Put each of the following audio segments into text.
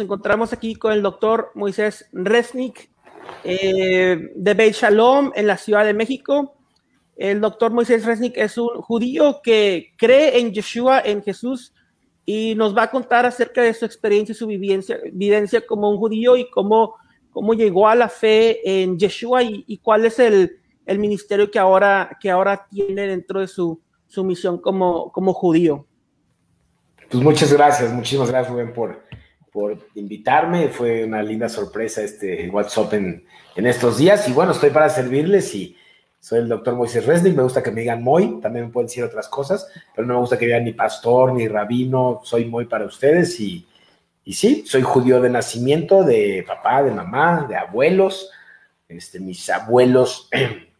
encontramos aquí con el doctor Moisés Resnick eh, de Beit Shalom en la Ciudad de México. El doctor Moisés Resnick es un judío que cree en Yeshua, en Jesús, y nos va a contar acerca de su experiencia y su vivencia, como un judío y cómo, cómo llegó a la fe en Yeshua y, cuál es el, el, ministerio que ahora, que ahora tiene dentro de su, su misión como, como judío. Pues muchas gracias, muchísimas gracias Rubén por, por invitarme. Fue una linda sorpresa este WhatsApp en, en estos días. Y bueno, estoy para servirles y soy el doctor Moisés Resnick, me gusta que me digan Moy, también me pueden decir otras cosas, pero no me gusta que digan ni pastor, ni rabino, soy Moy para ustedes y, y sí, soy judío de nacimiento, de papá, de mamá, de abuelos, este, mis abuelos,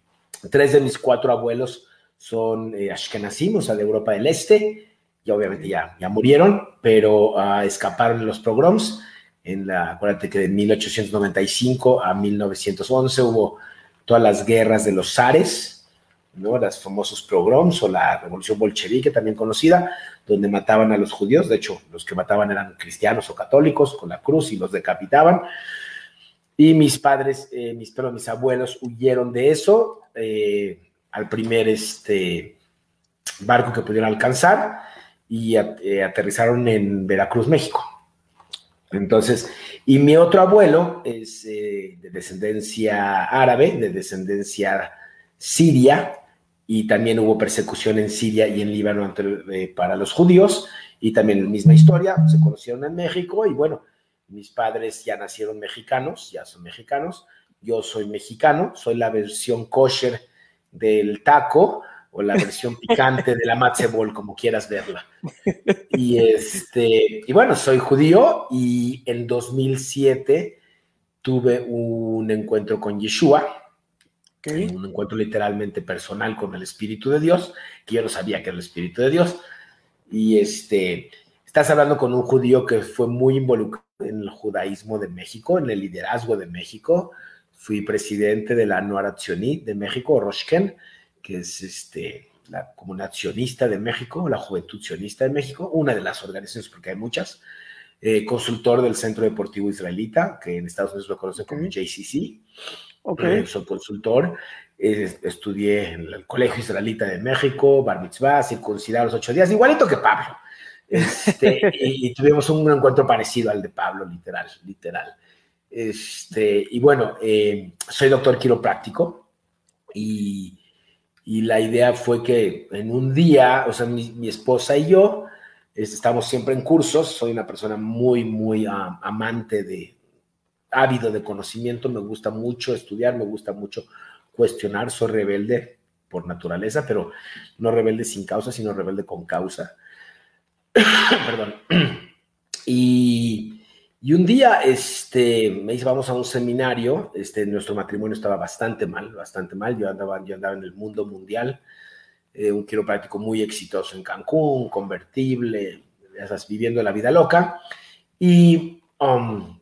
tres de mis cuatro abuelos son eh, ashkenazim, o sea, de Europa del Este, y obviamente ya, ya murieron, pero uh, escaparon los pogroms, en la, acuérdate que de 1895 a 1911 hubo todas las guerras de los zares, ¿no? Los famosos pogroms o la revolución bolchevique también conocida, donde mataban a los judíos, de hecho, los que mataban eran cristianos o católicos con la cruz y los decapitaban. Y mis padres, eh, mis, pero mis abuelos huyeron de eso eh, al primer este, barco que pudieron alcanzar y eh, aterrizaron en Veracruz, México. Entonces, y mi otro abuelo es eh, de descendencia árabe, de descendencia siria, y también hubo persecución en Siria y en Líbano eh, para los judíos, y también la misma historia, se conocieron en México, y bueno, mis padres ya nacieron mexicanos, ya son mexicanos, yo soy mexicano, soy la versión kosher del taco, o la versión picante de la matzebol, como quieras verla. Y, este, y bueno, soy judío y en 2007 tuve un encuentro con Yeshua, un encuentro literalmente personal con el Espíritu de Dios, que yo no sabía que era el Espíritu de Dios. Y este, estás hablando con un judío que fue muy involucrado en el judaísmo de México, en el liderazgo de México. Fui presidente de la Noara de México, Roshken, que es este, la Comunidad Sionista de México, la Juventud Sionista de México, una de las organizaciones, porque hay muchas, eh, consultor del Centro Deportivo Israelita, que en Estados Unidos lo conocen como JCC. Okay. Eh, soy consultor, estudié en el Colegio Israelita de México, Bar Mitzvah, circuncidar los ocho días, igualito que Pablo. Este, y, tuvimos un encuentro parecido al de Pablo, literal, literal. Este, y bueno, eh, soy doctor quiropráctico y y la idea fue que en un día, o sea, mi, esposa y yo estamos siempre en cursos, soy una persona muy, muy amante de, ávido de conocimiento, me gusta mucho estudiar, me gusta mucho cuestionar, soy rebelde por naturaleza, pero no rebelde sin causa, sino rebelde con causa. Perdón. Y y un día este, me dice, vamos a un seminario, este, nuestro matrimonio estaba bastante mal, bastante mal, yo andaba, yo andaba en el mundo mundial, eh, un quiropráctico muy exitoso en Cancún, convertible, esas, viviendo la vida loca, y, um,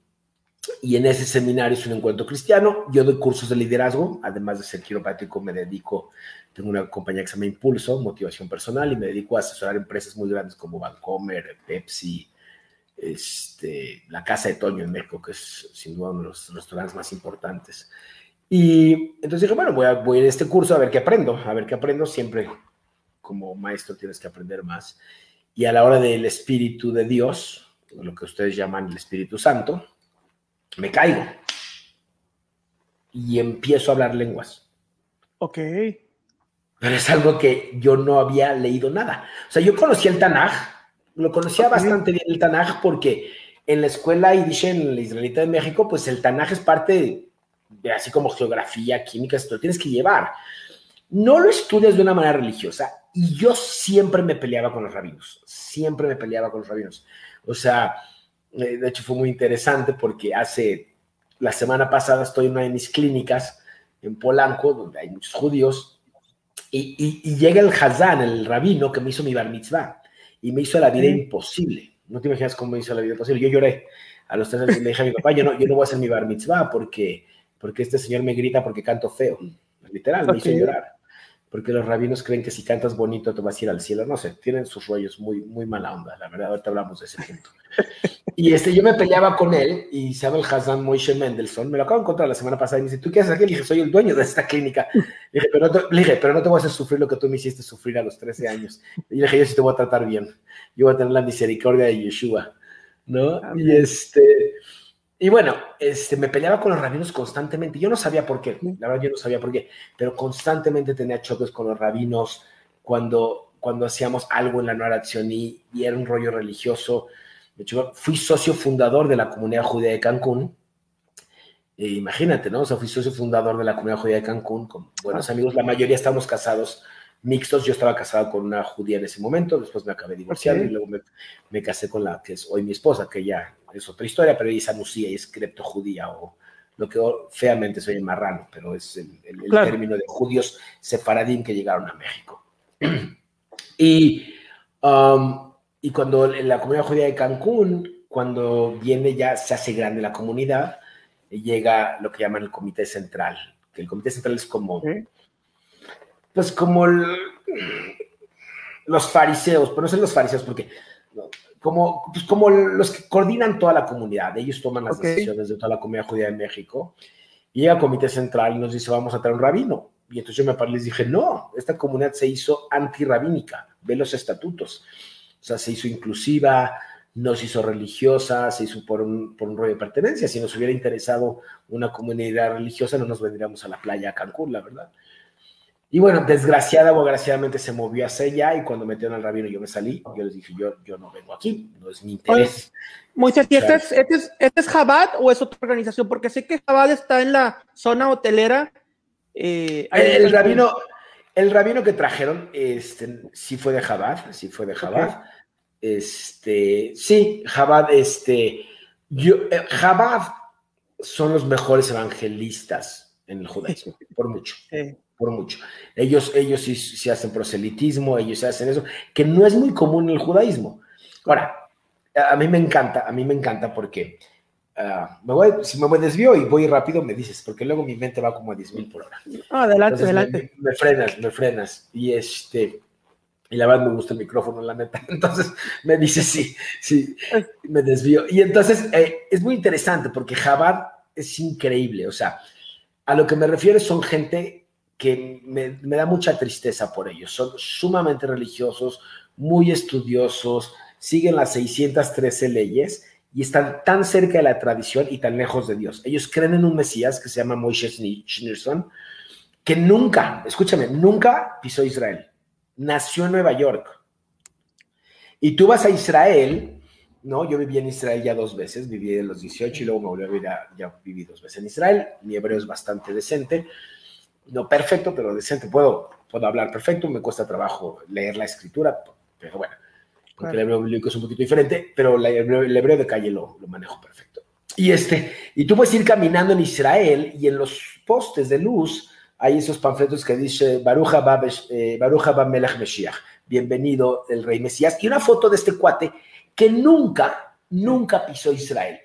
y en ese seminario es un encuentro cristiano, yo doy cursos de liderazgo, además de ser quiropráctico me dedico, tengo una compañía que se llama Impulso, Motivación Personal, y me dedico a asesorar empresas muy grandes como Vancomer, Pepsi, este, la Casa de Toño en México, que es sin duda uno de los restaurantes más importantes. Y entonces dije, bueno, voy a, voy a ir a este curso a ver qué aprendo, a ver qué aprendo. Siempre como maestro tienes que aprender más. Y a la hora del Espíritu de Dios, lo que ustedes llaman el Espíritu Santo, me caigo y empiezo a hablar lenguas. Ok. Pero es algo que yo no había leído nada. O sea, yo conocía el Tanaj, lo conocía bastante bien el Tanaj porque en la escuela Yiddish en la Israelita de México, pues el Tanaj es parte de, así como geografía, química, esto lo tienes que llevar. No lo estudias de una manera religiosa y yo siempre me peleaba con los rabinos, siempre me peleaba con los rabinos. O sea, eh, de hecho fue muy interesante porque hace la semana pasada estoy en una de mis clínicas en Polanco, donde hay muchos judíos, y, y llega el Hazán, el rabino que me hizo mi bar mitzvah y me hizo la vida imposible. No te imaginas cómo me hizo la vida imposible. Yo lloré. A los tres años le dije a mi papá, yo no, yo no voy a hacer mi bar mitzvah porque, porque este señor me grita porque canto feo. Literal, me hizo llorar. Porque los rabinos creen que si cantas bonito te vas a ir al cielo. No sé, tienen sus rollos muy, muy mala onda, la verdad. Ahorita hablamos de ese punto. Y este, yo me peleaba con él y se llama el Hassan Moishe Mendelssohn. Me lo acabo de encontrar la semana pasada y me dice, ¿tú qué haces aquí? Le dije, soy el dueño de esta clínica. Le dije, pero no te, le dije, pero no te voy a hacer sufrir lo que tú me hiciste sufrir a los 13 años. Y le dije, yo sí te voy a tratar bien. Yo voy a tener la misericordia de Yeshua. ¿No? Y este... Y bueno, este, me peleaba con los rabinos constantemente. Yo no sabía por qué, la verdad yo no sabía por qué, pero constantemente tenía choques con los rabinos cuando, cuando hacíamos algo en la y, y era un rollo religioso. Fui socio fundador de la comunidad judía de Cancún. E imagínate, ¿no? O sea, fui socio fundador de la comunidad judía de Cancún con buenos amigos. La mayoría estábamos casados mixtos. Yo estaba casado con una judía en ese momento, después me acabé divorciando okay. y luego me, me, casé con la que es hoy mi esposa, que ya es otra historia, pero ella es anusia y es crepto judía o lo que feamente soy el marrano, pero es el, el, el claro. término de judíos sefaradín que llegaron a México. y, um, y cuando en la comunidad judía de Cancún, cuando viene ya se hace grande la comunidad, llega lo que llaman el comité central, que el comité central es como... Pues como el, los fariseos, pero no son los fariseos porque como, pues como los que coordinan toda la comunidad, ellos toman las okay. decisiones de toda la comunidad judía de México, y llega el comité central y nos dice, vamos a traer un rabino. Y entonces yo me paré y les dije, no, esta comunidad se hizo antirrabínica, ve los estatutos. O sea, se hizo inclusiva, no se hizo religiosa, se hizo por un, por un rollo de pertenencia. Si nos hubiera interesado una comunidad religiosa, no nos vendríamos a la playa a Cancún, la verdad. Y bueno, desgraciada o agraciadamente se movió hacia allá y cuando metieron al rabino yo me salí. Yo les dije, yo, yo no vengo aquí, no es mi interés. Moisés, ¿y este es, este, es, este es Chabad o es otra organización? Porque sé que Chabad está en la zona hotelera. Eh, el, el, rabino, el rabino que trajeron, este, sí fue de Chabad, sí fue de. Okay. Este, sí, Chabad, este, yo, eh, Chabad son los mejores evangelistas en el judaísmo, por mucho. Sí por mucho. Ellos, ellos sí, sí, hacen proselitismo, ellos hacen eso, que no es muy común en el judaísmo. Ahora, a mí me encanta, a mí me encanta porque uh, me voy, si me desvío y voy rápido, me dices, porque luego mi mente va como a 10 mil por hora. Ah, adelante, Entonces, adelante. Me, me, frenas, me frenas. Y este, y la verdad me gusta el micrófono, la neta. Entonces me dice, sí, sí, me desvío. Y entonces eh, es muy interesante porque Jabad es increíble. O sea, a lo que me refiero son gente que me, me, da mucha tristeza por ellos. Son sumamente religiosos, muy estudiosos, siguen las 613 leyes y están tan cerca de la tradición y tan lejos de Dios. Ellos creen en un Mesías que se llama Moshe Schneerson, que nunca, escúchame, nunca pisó Israel. Nació en Nueva York. Y tú vas a Israel, ¿no? Yo viví en Israel ya dos veces, viví de los 18 y luego me volví a vivir, ya viví dos veces en Israel. Mi hebreo es bastante decente no perfecto, pero decente. Puedo, puedo hablar perfecto, me cuesta trabajo leer la escritura, pero bueno, porque claro. el hebreo bíblico es un poquito diferente, pero el, hebreo, el, hebreo, de calle lo, lo, manejo perfecto. Y, este, y tú puedes ir caminando en Israel y en los postes de luz hay esos panfletos que dice Baruch haba, eh, Melech Meshiach, bienvenido el rey Mesías, y una foto de este cuate que nunca, nunca pisó Israel.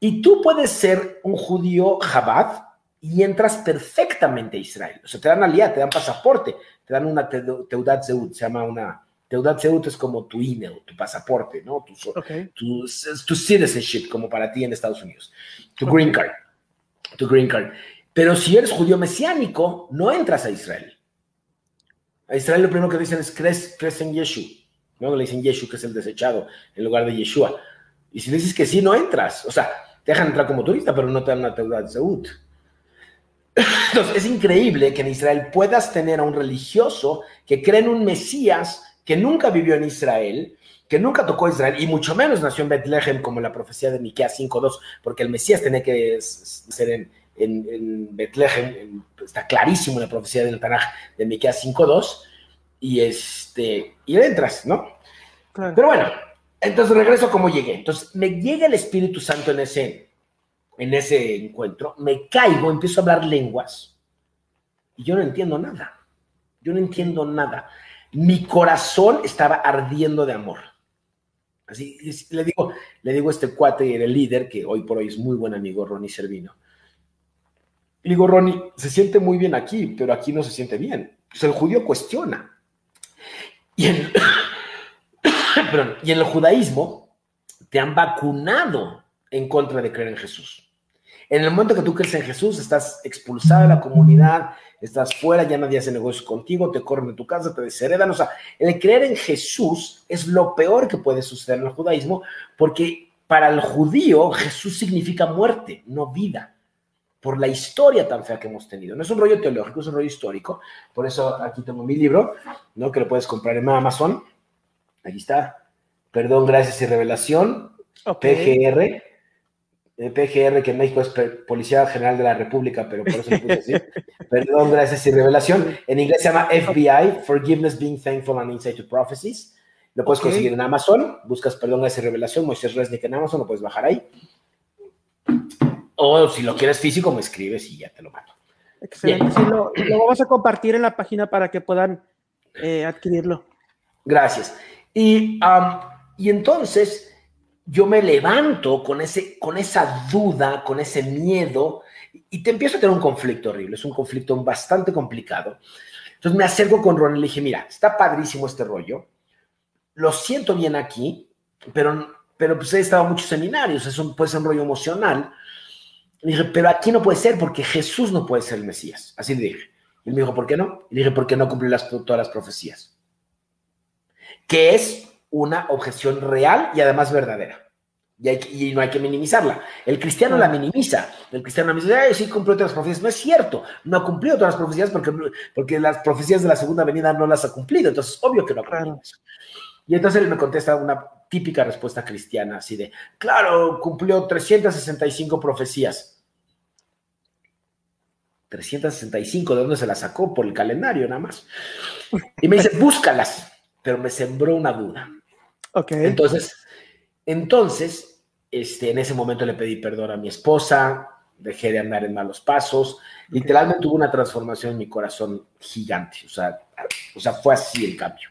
Y tú puedes ser un judío Chabad, y entras perfectamente a Israel. O sea, te dan alía, te dan pasaporte, te dan una Teudat Zeut, se llama una... Teudat Zeut es como tu email, tu pasaporte, ¿no? Tu, okay. tu, tu, citizenship, como para ti en Estados Unidos. Tu okay. green card. Tu green card. Pero si eres judío mesiánico, no entras a Israel. A Israel lo primero que dicen es, crees, crees en Yeshua. ¿no? Le dicen Yeshua, que es el desechado, en lugar de Yeshua. Y si dices que sí, no entras. O sea, te dejan entrar como turista, pero no te dan una Teudat Zeut. Entonces, es increíble que en Israel puedas tener a un religioso que cree en un Mesías que nunca vivió en Israel, que nunca tocó Israel y mucho menos nació en Bethlehem como la profecía de Miqueas 5.2, porque el Mesías tenía que ser en, en, en Bethlehem, está clarísimo la profecía del Tanaj de Miqueas 5.2, y este, y entras, ¿no? Claro. Pero bueno, entonces regreso a cómo llegué. Entonces, me llega el Espíritu Santo en ese, en ese encuentro, me caigo, empiezo a hablar lenguas y yo no entiendo nada. Yo no entiendo nada. Mi corazón estaba ardiendo de amor. Así le digo, le digo a este cuate, el líder, que hoy por hoy es muy buen amigo, Ronnie Servino. Le digo, Ronnie, se siente muy bien aquí, pero aquí no se siente bien. El judío cuestiona. Y y en el judaísmo, te han vacunado en contra de creer en Jesús. En el momento que tú crees en Jesús, estás expulsado de la comunidad, estás fuera, ya nadie hace negocios contigo, te corren de tu casa, te desheredan. O sea, el creer en Jesús es lo peor que puede suceder en el judaísmo, porque para el judío Jesús significa muerte, no vida, por la historia tan fea que hemos tenido. No es un rollo teológico, es un rollo histórico. Por eso aquí tengo mi libro, ¿no? que lo puedes comprar en Amazon. Aquí está. Perdón, gracias y revelación. PGR PGR, que en México es Policía General de la República, pero por eso lo puse así. Perdón, gracias y revelación. En inglés se llama FBI, Forgiveness, Being Thankful and Insight to Prophecies. Lo puedes conseguir en Amazon. Buscas Perdón, gracias y revelación, Moisés Resnick en Amazon, lo puedes bajar ahí. O si lo quieres físico, me escribes y ya te lo mando. Excelente. lo, vamos a compartir en la página para que puedan eh, adquirirlo. Gracias. Y, y entonces yo me levanto con, ese, con esa duda, con ese miedo, y te empiezo a tener un conflicto horrible, es un conflicto bastante complicado. Entonces me acerco con Ron y le dije, mira, está padrísimo este rollo, lo siento bien aquí, pero, pero pues he estado en muchos seminarios, eso puede ser un rollo emocional. Le dije, pero aquí no puede ser porque Jesús no puede ser el Mesías. Así le dije. Y él me dijo, ¿por qué no? Y le dije, porque no cumple las, todas las profecías. Que es una objeción real y además verdadera. Y, no hay que minimizarla. El cristiano la minimiza. El cristiano dice, Ay, sí cumplió todas las profecías. No es cierto. No ha cumplido todas las profecías porque, porque las profecías de la segunda venida no las ha cumplido. Entonces, obvio que no ha cumplido. Y entonces él me contesta una típica respuesta cristiana, así de, claro, cumplió 365 profecías. 365, ¿de dónde se las sacó? Por el calendario nada más. Y me dice, búscalas, pero me sembró una duda. Entonces, entonces, este, en ese momento le pedí perdón a mi esposa, dejé de andar en malos pasos, literalmente tuvo una transformación en mi corazón gigante, o sea, o sea, fue así el cambio.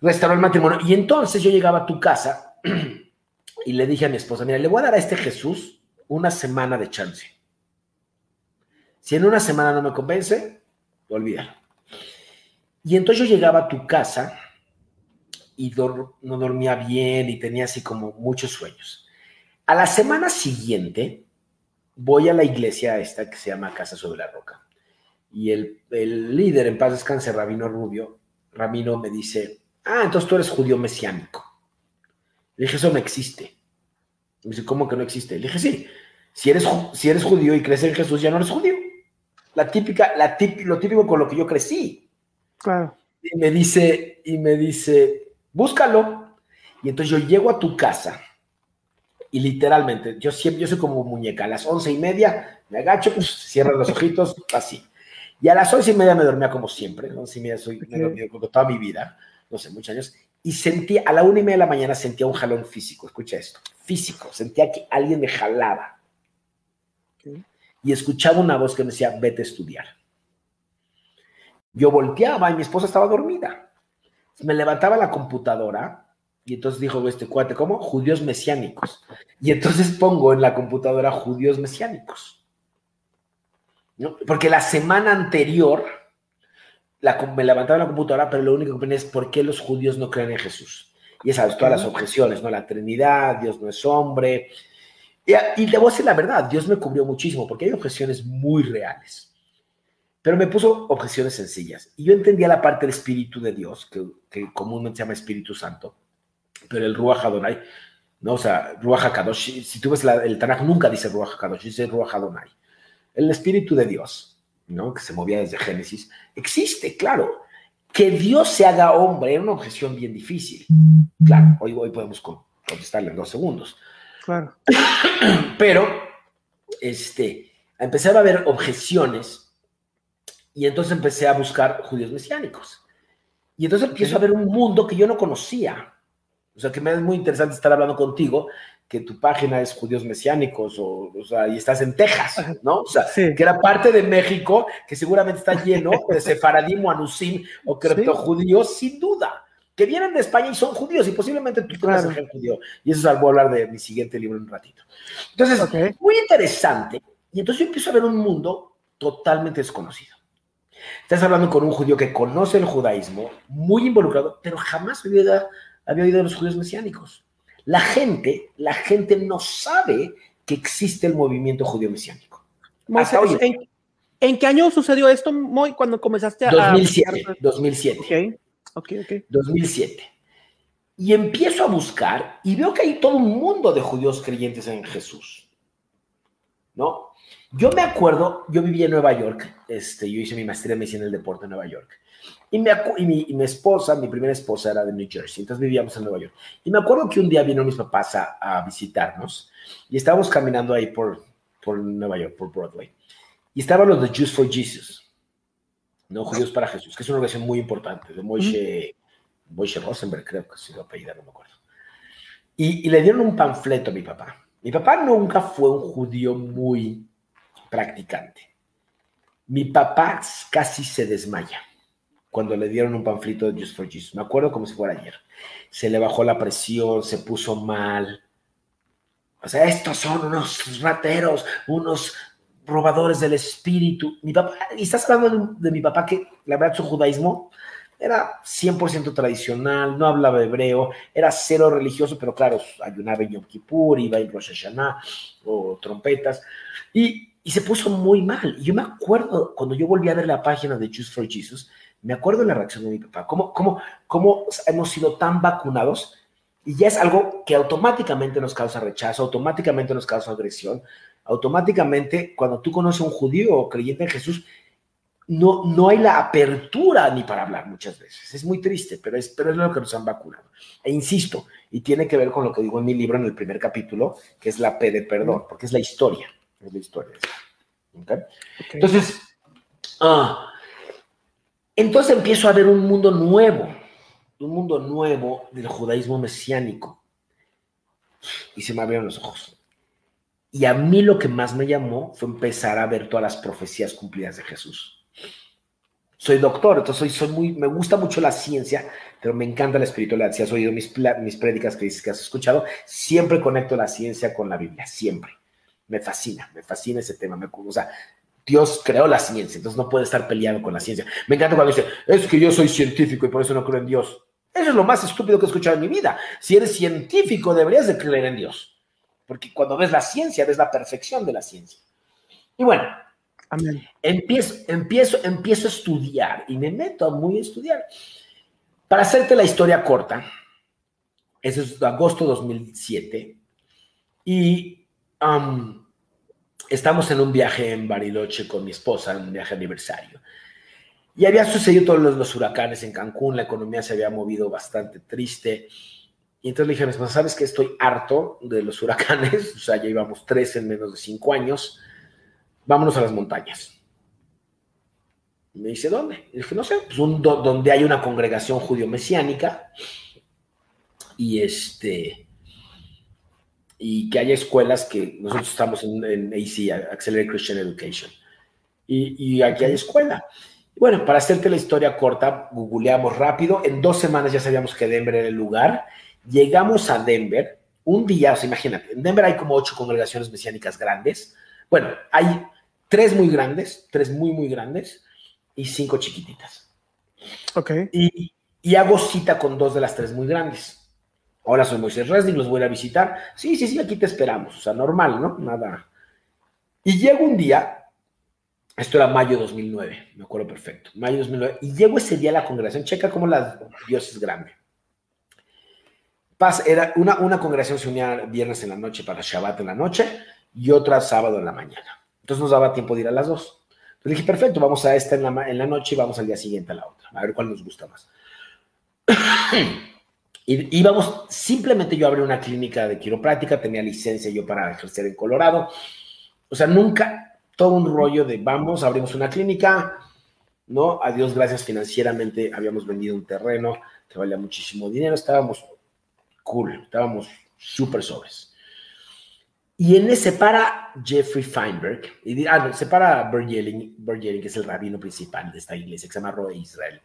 Restauró el matrimonio y entonces yo llegaba a tu casa y le dije a mi esposa, mira, le voy a dar a este Jesús una semana de chance. Si en una semana no me convence, olvídalo. Y entonces yo llegaba a tu casa y no dormía bien y tenía así como muchos sueños. A la semana siguiente voy a la iglesia esta que se llama Casa sobre la Roca y el, el líder en paz descanse, Rabino Rubio, Rabino me dice, ah, entonces tú eres judío mesiánico. Le dije, eso no existe. Me dice, ¿cómo que no existe? Le dije, sí, si eres, si eres judío y crees en Jesús, ya no eres judío. La típica, la lo típico con lo que yo crecí. Claro. Y me dice, y me dice, búscalo. Y entonces yo llego a tu casa y literalmente, yo siempre, yo soy como muñeca, a las once y media me agacho, pues, cierro los ojitos, así. Y a las once y media me dormía como siempre, once y media soy, me he dormido como toda mi vida, no sé, muchos años, y sentí, a la una y media de la mañana sentía un jalón físico, escucha esto, físico, sentía que alguien me jalaba. Y escuchaba una voz que me decía, vete a estudiar. Yo volteaba y mi esposa estaba dormida me levantaba la computadora y entonces dijo este cuate, ¿cómo? Judíos mesiánicos. Y entonces pongo en la computadora judíos mesiánicos. Porque la semana anterior la, me levantaba la computadora, pero lo único que ponía es ¿por qué los judíos no creen en Jesús? Y esas todas las objeciones, ¿no? La Trinidad, Dios no es hombre. Y, y debo decir la verdad, Dios me cubrió muchísimo, porque hay objeciones muy reales. Pero me puso objeciones sencillas. Y yo entendía la parte del Espíritu de Dios, que, que comúnmente se llama Espíritu Santo, pero el Ruach Adonai, ¿no? O sea, Ruach HaKadosh, si tú ves el Tanakh, nunca dice Ruach HaKadosh, dice Ruach Adonai. El Espíritu de Dios, ¿no? Que se movía desde Génesis, existe, claro. Que Dios se haga hombre era una objeción bien difícil. Claro, hoy, hoy podemos contestarle en dos segundos. Claro. Pero, este, empezar a haber objeciones y entonces empecé a buscar judíos mesiánicos. Y entonces empiezo a ver un mundo que yo no conocía. O sea, que me es muy interesante estar hablando contigo, que tu página es judíos mesiánicos, o, o sea, y estás en Texas, ¿no? O sea, que era parte de México, que seguramente está lleno de sefaradim o anusim o judíos, sin duda, que vienen de España y son judíos, y posiblemente tú tengas claro. judío. Y eso es voy a hablar de mi siguiente libro en un ratito. Entonces, muy interesante. Y entonces yo empiezo a ver un mundo totalmente desconocido. Estás hablando con un judío que conoce el judaísmo, muy involucrado, pero jamás había, había oído de los judíos mesiánicos. La gente, la gente no sabe que existe el movimiento judío mesiánico. ¿en, qué año sucedió esto, Moy, cuando comenzaste a... 2007, 2007. Ok, ok, 2007. Y empiezo a buscar y veo que hay todo un mundo de judíos creyentes en Jesús. ¿No? Yo me acuerdo, yo vivía en Nueva York, este, yo hice mi maestría en medicina del deporte en Nueva York. Y, me, y, mi, y, mi, esposa, mi primera esposa era de New Jersey, entonces vivíamos en Nueva York. Y me acuerdo que un día vino mis papás a, a visitarnos y estábamos caminando ahí por, por Nueva York, por Broadway. Y estaban los de Jews for Jesus, ¿no? Judíos para Jesús, que es una organización muy importante, de Moishe, Moishe Rosenberg, creo que se lo apellida, no me acuerdo. Y, y le dieron un panfleto a mi papá. Mi papá nunca fue un judío muy practicante. Mi papá casi se desmaya cuando le dieron un panfleto de Just for Jesus. Me acuerdo como si fuera ayer. Se le bajó la presión, se puso mal. O sea, estos son unos rateros, unos robadores del espíritu. Mi papá, y estás hablando de, mi papá que la verdad su judaísmo era 100% tradicional, no hablaba hebreo, era cero religioso, pero claro, ayunaba en Yom Kippur, iba en Rosh Hashanah o trompetas. Y y se puso muy mal. Y yo me acuerdo, cuando yo volví a ver la página de Choose for Jesus, me acuerdo de la reacción de mi papá, cómo, cómo, cómo hemos sido tan vacunados y ya es algo que automáticamente nos causa rechazo, automáticamente nos causa agresión, automáticamente cuando tú conoces a un judío o creyente en Jesús, no, no hay la apertura ni para hablar muchas veces. Es muy triste, pero es, pero es lo que nos han vacunado. E insisto, y tiene que ver con lo que digo en mi libro en el primer capítulo, que es la P de perdón, porque es la historia es la historia. Entonces, ah, entonces empiezo a ver un mundo nuevo, un mundo nuevo del judaísmo mesiánico. Y se me abrieron los ojos. Y a mí lo que más me llamó fue empezar a ver todas las profecías cumplidas de Jesús. Soy doctor, entonces soy, soy muy, me gusta mucho la ciencia, pero me encanta la espiritualidad. Si has oído mis, mis prédicas que dices que has escuchado, siempre conecto la ciencia con la Biblia, siempre me fascina, me fascina ese tema. Me, o sea, Dios creó la ciencia, entonces no puede estar peleado con la ciencia. Me encanta cuando dice, es que yo soy científico y por eso no creo en Dios. Eso es lo más estúpido que he escuchado en mi vida. Si eres científico, deberías de creer en Dios. Porque cuando ves la ciencia, ves la perfección de la ciencia. Y bueno, Empiezo, empiezo, empiezo a estudiar y me meto a muy a estudiar. Para hacerte la historia corta, ese es agosto 2007, y estamos en un viaje en Bariloche con mi esposa, en un viaje aniversario. Y había sucedido todos los, huracanes en Cancún, la economía se había movido bastante triste. Y entonces le dije a mi esposa, ¿sabes que estoy harto de los huracanes? O sea, ya íbamos tres en menos de cinco años. Vámonos a las montañas. me dice, ¿dónde? Y dije, no sé, pues un, donde hay una congregación judío-mesiánica. Y este y que haya escuelas que nosotros estamos en, en AC, Accelerated Christian Education, y, y aquí hay escuela. Bueno, para hacerte la historia corta, googleamos rápido, en dos semanas ya sabíamos que Denver era el lugar, llegamos a Denver, un día, o sea, imagínate, en Denver hay como ocho congregaciones mesiánicas grandes, bueno, hay tres muy grandes, tres muy, muy grandes, y cinco chiquititas. Ok. Y, y hago cita con dos de las tres muy grandes. Hola, soy Moisés Resnick, los voy a visitar. Sí, sí, sí, aquí te esperamos. O sea, normal, ¿no? Nada. Y llego un día, esto era mayo 2009, me acuerdo perfecto, mayo 2009, y llego ese día a la congregación, checa cómo la Dios es grande. Pasa, era una, una congregación se unía viernes en la noche para Shabbat en la noche y otra sábado en la mañana. Entonces nos daba tiempo de ir a las dos. Entonces dije, perfecto, vamos a esta en la, en la noche y vamos al día siguiente a la otra, a ver cuál nos gusta más. Y íbamos, simplemente yo abrí una clínica de quiropráctica, tenía licencia yo para ejercer en Colorado. O sea, nunca todo un rollo de vamos, abrimos una clínica, ¿no? A Dios gracias financieramente habíamos vendido un terreno que valía muchísimo dinero, estábamos cool, estábamos súper sobres. Y en ese para Jeffrey Feinberg, y, ah, se para Bert que es el rabino principal de esta iglesia, que se llama Roe Israel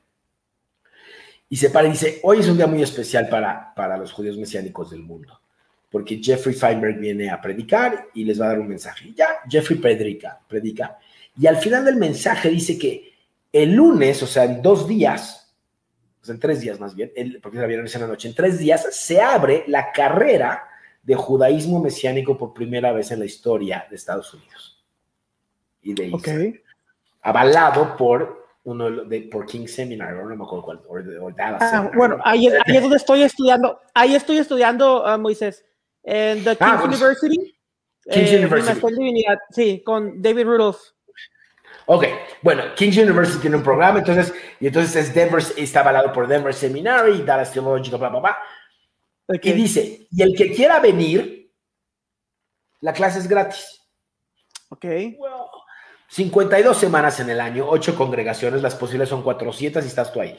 y se para y dice, hoy es un día muy especial para, para los judíos mesiánicos del mundo, porque Jeffrey Feinberg viene a predicar y les va a dar un mensaje. Ya, Jeffrey predica, predica, y al final del mensaje dice que el lunes, o sea, en dos días, en tres días más bien, porque era viernes en la noche, en tres días se abre la carrera de judaísmo mesiánico por primera vez en la historia de Estados Unidos. Y de Israel. Avalado por uno de, por King Seminar, no me acuerdo cuál, o, Dallas ah, bueno, ahí, es donde estoy estudiando, ahí estoy estudiando, uh, Moisés, en the ah, King's University. King's eh, University. sí, con David Rudolph. Ok, bueno, King's University tiene un programa, entonces, y entonces es Denver, está avalado por Denver Seminary, Dallas Theological, bla, bla, bla. Y dice, y el que quiera venir, la clase es gratis. Ok. 52 semanas en el año, 8 congregaciones, las posibles son 400 y estás tú ahí.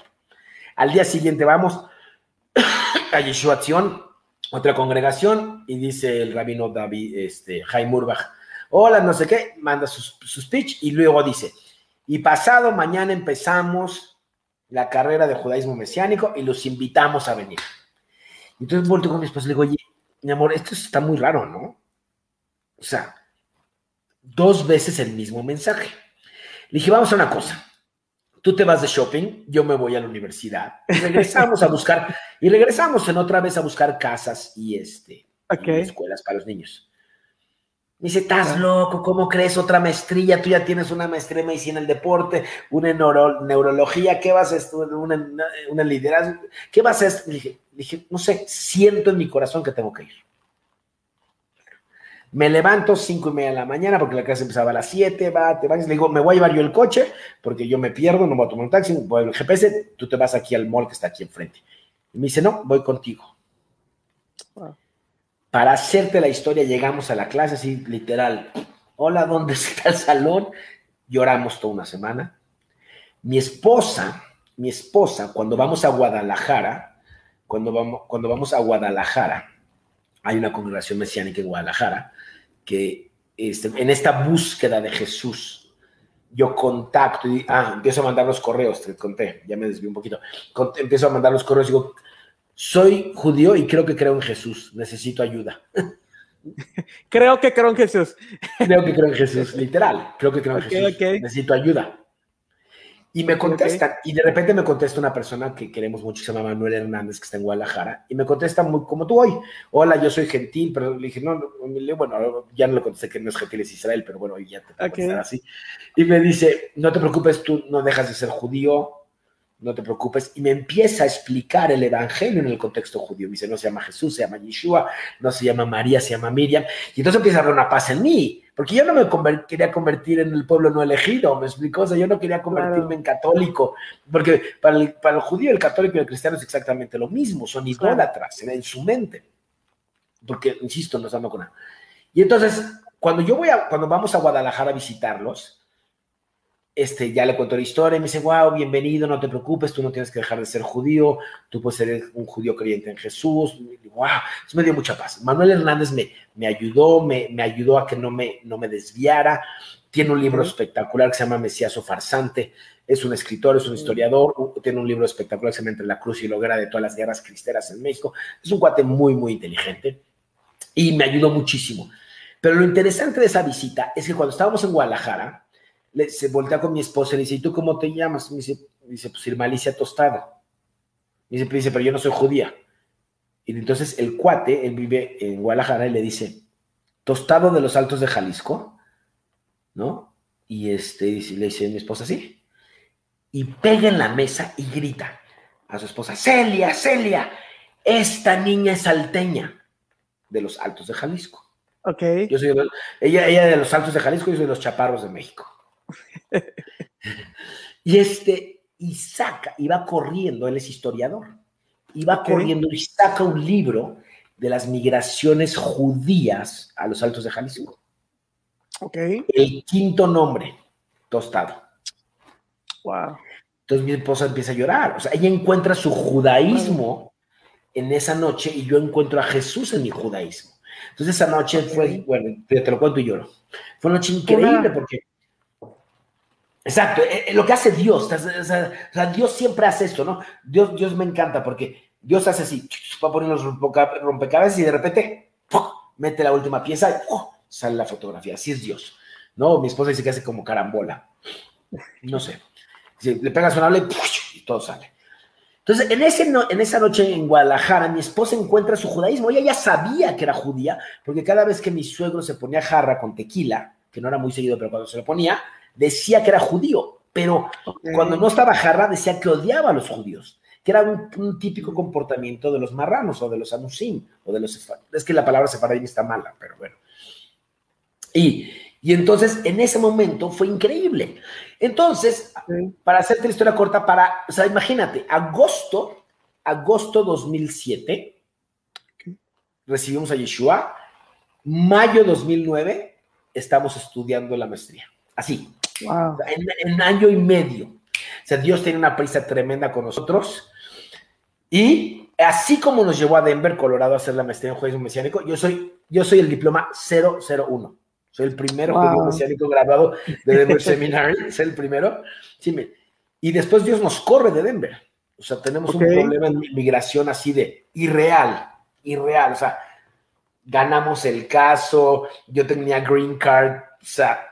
Al día siguiente vamos a Yeshua otra congregación, y dice el rabino David, este, Jaime Urbach, hola, no sé qué, manda su, speech y luego dice, y pasado mañana empezamos la carrera de judaísmo mesiánico y los invitamos a venir. Entonces vuelto con mi esposa y le digo, oye, mi amor, esto está muy raro, ¿no? O sea, dos veces el mismo mensaje. Le dije, vamos a una cosa. Tú te vas de shopping, yo me voy a la universidad. Y regresamos a buscar, y regresamos en otra vez a buscar casas y este escuelas para los niños. Me dice, estás loco, ¿cómo crees otra maestría? Tú ya tienes una maestría en medicina del deporte, una en neurología, ¿qué vas a estudiar? Una, una, liderazgo, ¿qué vas a estudiar? Dije, no sé, siento en mi corazón que tengo que ir. Me levanto cinco y media de la mañana porque la clase empezaba a las siete, va, te vas, le digo, me voy a llevar yo el coche porque yo me pierdo, no voy a tomar un taxi, voy al GPS, tú te vas aquí al mall que está aquí enfrente. Y me dice, no, voy contigo. Para hacerte la historia, llegamos a la clase así, literal. Hola, ¿dónde está el salón? Lloramos toda una semana. Mi esposa, mi esposa, cuando vamos a Guadalajara, cuando vamos, cuando vamos a Guadalajara, hay una congregación mesiánica en Guadalajara, que este, en esta búsqueda de Jesús, yo contacto y ah, empiezo a mandar los correos, te conté, ya me desvié un poquito, empiezo a mandar los correos y digo, soy judío y creo que creo en Jesús, necesito ayuda. creo que creo en Jesús. creo que creo en Jesús, literal, creo que creo en Jesús, necesito ayuda. Y me contestan, y de repente me contesta una persona que queremos mucho, se llama Manuel Hernández, que está en Guadalajara, y me contesta muy como tú hoy. Hola, yo soy gentil, pero le dije, no, bueno, ya no le contesté que no es gentil, es Israel, pero bueno, ya te puedo así. Y me dice, no te preocupes, tú no dejas de ser judío, no te preocupes. Y me empieza a explicar el evangelio en el contexto judío. Me dice, no se llama Jesús, se llama Yeshua, no se llama María, se llama Miriam. Y entonces empieza a haber una paz en mí, porque yo no me quería convertir en el pueblo no elegido, me explicó, o sea, yo no quería convertirme en católico, porque para el, para el judío, el católico y el cristiano es exactamente lo mismo, son idólatras en su mente. Porque, insisto, no estamos con nada. Y entonces, cuando yo voy a, cuando vamos a Guadalajara a visitarlos, este, ya le cuento la historia y me dice, wow, bienvenido, no te preocupes, tú no tienes que dejar de ser judío, tú puedes ser un judío creyente en Jesús. wow, eso me dio mucha paz. Manuel Hernández me, me ayudó, me, me, ayudó a que no me, no me desviara. Tiene un libro espectacular que se llama Mesías o Farsante. Es un escritor, es un historiador. Tiene un libro espectacular que se llama Entre la Cruz y la Hoguera de todas las guerras cristeras en México. Es un cuate muy, muy inteligente y me ayudó muchísimo. Pero lo interesante de esa visita es que cuando estábamos en Guadalajara, se voltea con mi esposa y le dice, ¿y tú cómo te llamas? Me dice, dice pues Irma Alicia Tostada. Me dice, dice, pero yo no soy judía. Y entonces el cuate, él vive en Guadalajara y le dice, Tostado de los Altos de Jalisco, ¿no? Y este, le dice mi esposa, sí. Y pega en la mesa y grita a su esposa, Celia, Celia, esta niña es salteña de los Altos de Jalisco. Ok. Yo soy ella, ella de los Altos de Jalisco y yo soy de los Chaparros de México. y este, y saca, iba corriendo, él es historiador, iba corriendo y saca un libro de las migraciones judías a los Altos de Jalisco. El quinto nombre, Tostado. Wow. Entonces mi esposa empieza a llorar. O sea, ella encuentra su judaísmo en esa noche y yo encuentro a Jesús en mi judaísmo. Entonces esa noche fue, bueno, te, lo cuento y lloro. Fue una noche increíble porque Exacto, eh, eh, lo que hace Dios, o sea, Dios siempre hace esto, ¿no? Dios, Dios me encanta porque Dios hace así, va a poner los rompecabezas y de repente mete la última pieza y sale la fotografía. Así es Dios, ¿no? Mi esposa dice que hace como carambola, no sé. le pegas una habla y, todo sale. Entonces, en, ese en esa noche en Guadalajara, mi esposa encuentra su judaísmo. Ella ya sabía que era judía, porque cada vez que mi suegro se ponía jarra con tequila, que no era muy seguido, pero cuando se lo ponía, decía que era judío. Pero cuando no estaba jarra, decía que odiaba a los judíos, que era un, típico comportamiento de los marranos o de los anusim, o de los... Es que la palabra sefaradín está mala, pero bueno. Y, y entonces, en ese momento fue increíble. Entonces, para hacerte la historia corta, para, o sea, imagínate, agosto, agosto 2007, recibimos a Yeshua, mayo 2009, estamos estudiando la maestría. Así, en, año y medio. O sea, Dios tiene una prisa tremenda con nosotros. Y así como nos llevó a Denver, Colorado, a hacer la maestría en judaísmo mesiánico, yo soy, yo soy el diploma 001. Soy el primero wow. mesiánico graduado de Denver Seminary, soy el primero. Sí, y después Dios nos corre de Denver. O sea, tenemos un problema en migración así de irreal, irreal. O sea, ganamos el caso, yo tenía green card, o sea,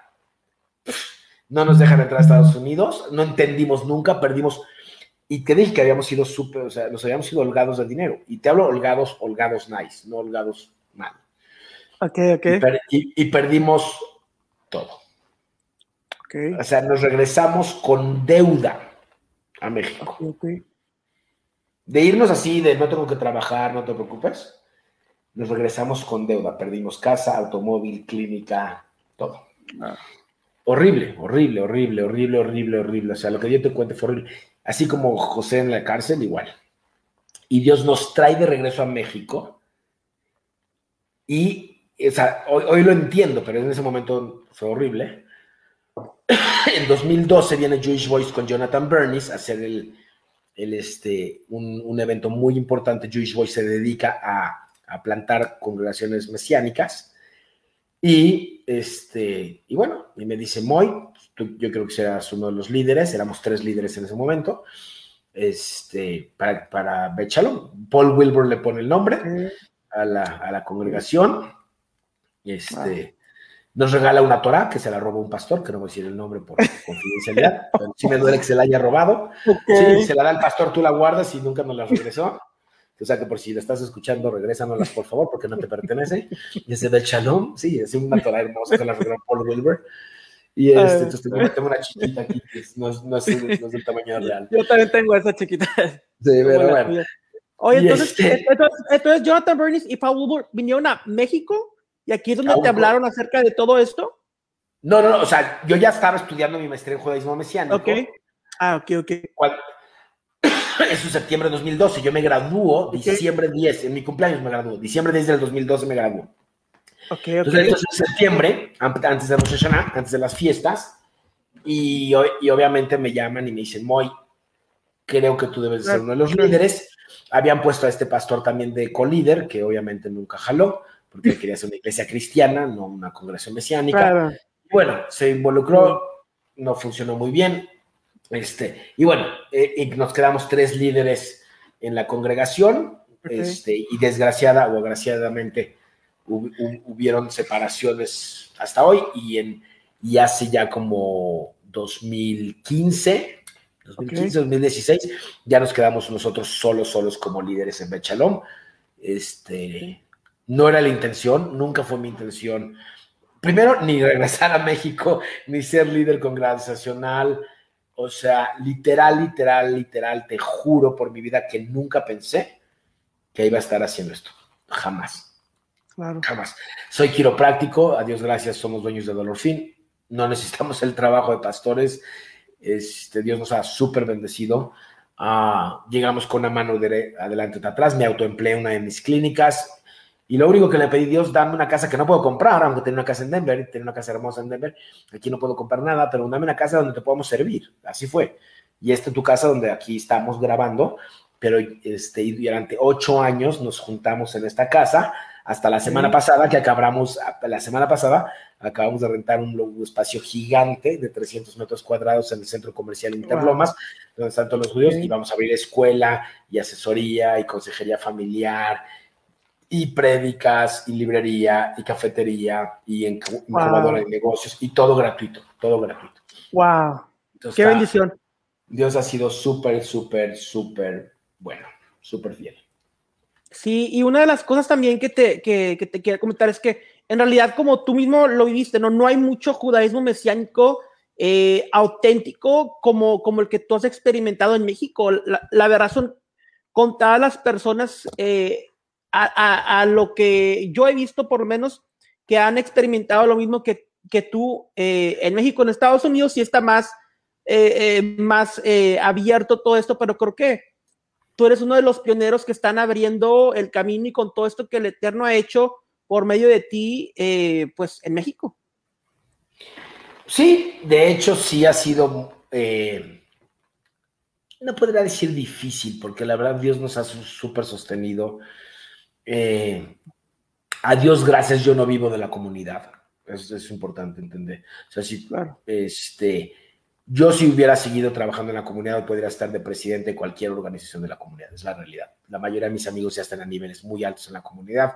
no nos dejan entrar a Estados Unidos, no entendimos nunca, perdimos. Y te dije que habíamos sido súper, o sea, nos habíamos sido holgados de dinero. Y te hablo holgados, holgados nice, no holgados mal. Ok, ok. Y, perdimos todo. Okay. O sea, nos regresamos con deuda a México. De irnos así, de no tengo que trabajar, no te preocupes, nos regresamos con deuda. Perdimos casa, automóvil, clínica, todo. Ah. Horrible, horrible, horrible, horrible, horrible, horrible. O sea, lo que yo te cuento fue horrible. Así como José en la cárcel, igual. Y Dios nos trae de regreso a México y o sea, hoy, lo entiendo, pero en ese momento fue horrible. en 2012 viene Jewish Voice con Jonathan Bernis a hacer el, el este, un, evento muy importante. Jewish Voice se dedica a, plantar congregaciones mesiánicas. Y, este, y bueno, y me dice, Moy, yo creo que serás uno de los líderes, éramos tres líderes en ese momento, este, para, para Bechalom. Paul Wilbur le pone el nombre a la, a la congregación este, Nos regala una Torah que se la robó un pastor, que no voy a decir el nombre por confidencialidad, pero sí me duele que se la haya robado. Sí, se la da el pastor, tú la guardas y nunca nos la regresó. O sea que por si la estás escuchando, regrésanoslas por favor, porque no te pertenece. Y ese del Shalom, sí, es una Torah hermosa que la regaló Paul Wilbur. Y este, entonces tengo, una chiquita aquí que no es, no, es, del tamaño real. Yo también tengo esa chiquita. Sí, pero bueno. Oye, entonces, este entonces, entonces, Jonathan Bernis y Paul Wilbur vinieron a México ¿Y aquí es donde te hablaron acerca de todo esto? No, no, no, o sea, yo ya estaba estudiando mi maestría en judaísmo mesiánico. Ok. Ah, ok, ok. Eso es septiembre de 2012. Yo me graduó diciembre 10, en mi cumpleaños me graduó. Diciembre 10 del 2012 me graduó. Entonces, entonces en septiembre, antes de Rosh Hashanah, antes de las fiestas, y, y, obviamente me llaman y me dicen, Moy, creo que tú debes ser uno de los líderes. Habían puesto a este pastor también de colíder, que obviamente nunca jaló porque quería ser una iglesia cristiana, no una congregación mesiánica. Bueno, se involucró, no funcionó muy bien. Este, y bueno, eh, y nos quedamos tres líderes en la congregación, este, y desgraciada o agraciadamente hubieron separaciones hasta hoy, y, en, y hace ya como 2015, 2015, 2016, ya nos quedamos nosotros solos, solos como líderes en Bechalom. Este, no era la intención, nunca fue mi intención. Primero, ni regresar a México, ni ser líder congregacional. O sea, literal, literal, literal, te juro por mi vida que nunca pensé que iba a estar haciendo esto. Jamás. Claro. Jamás. Soy quiropráctico, a Dios gracias, somos dueños de Dolor Fin. No necesitamos el trabajo de pastores. Este, Dios nos ha súper bendecido. Ah, llegamos con una mano de adelante y atrás. Me autoempleé en una de mis clínicas y lo único que le pedí a Dios, dame una casa que no puedo comprar, aunque tengo una casa en Denver, tengo una casa hermosa en Denver, aquí no puedo comprar nada, pero dame una casa donde te podamos servir. Así fue. Y esta es tu casa donde aquí estamos grabando, pero este, durante ocho años nos juntamos en esta casa, hasta la semana pasada, que acabamos, la semana pasada, acabamos de rentar un, espacio gigante de 300 metros cuadrados en el centro comercial Interlomas, donde están todos los judíos, y vamos a abrir escuela y asesoría y consejería familiar y prédicas, y librería, y cafetería, y incubadora de negocios, y todo gratuito, todo gratuito. ¡Wow! ¡Qué bendición! Dios ha sido súper, súper, súper bueno, súper fiel. Sí, y una de las cosas también que te, que, que te quiero comentar es que en realidad, como tú mismo lo viviste, no, no hay mucho judaísmo mesiánico eh, auténtico como, como el que tú has experimentado en México. La, verdad son contadas las personas eh, a, lo que yo he visto, por lo menos, que han experimentado lo mismo que, que tú eh, en México. En Estados Unidos sí está más, más abierto todo esto, pero creo que tú eres uno de los pioneros que están abriendo el camino y con todo esto que el Eterno ha hecho por medio de ti, eh, pues en México. Sí, de hecho sí ha sido, eh, no podría decir difícil, porque la verdad Dios nos ha súper sostenido. Eh, a Dios gracias, yo no vivo de la comunidad. Eso es importante entender. O sea, si, este, yo si hubiera seguido trabajando en la comunidad, podría estar de presidente de cualquier organización de la comunidad, es la realidad. La mayoría de mis amigos ya están a niveles muy altos en la comunidad.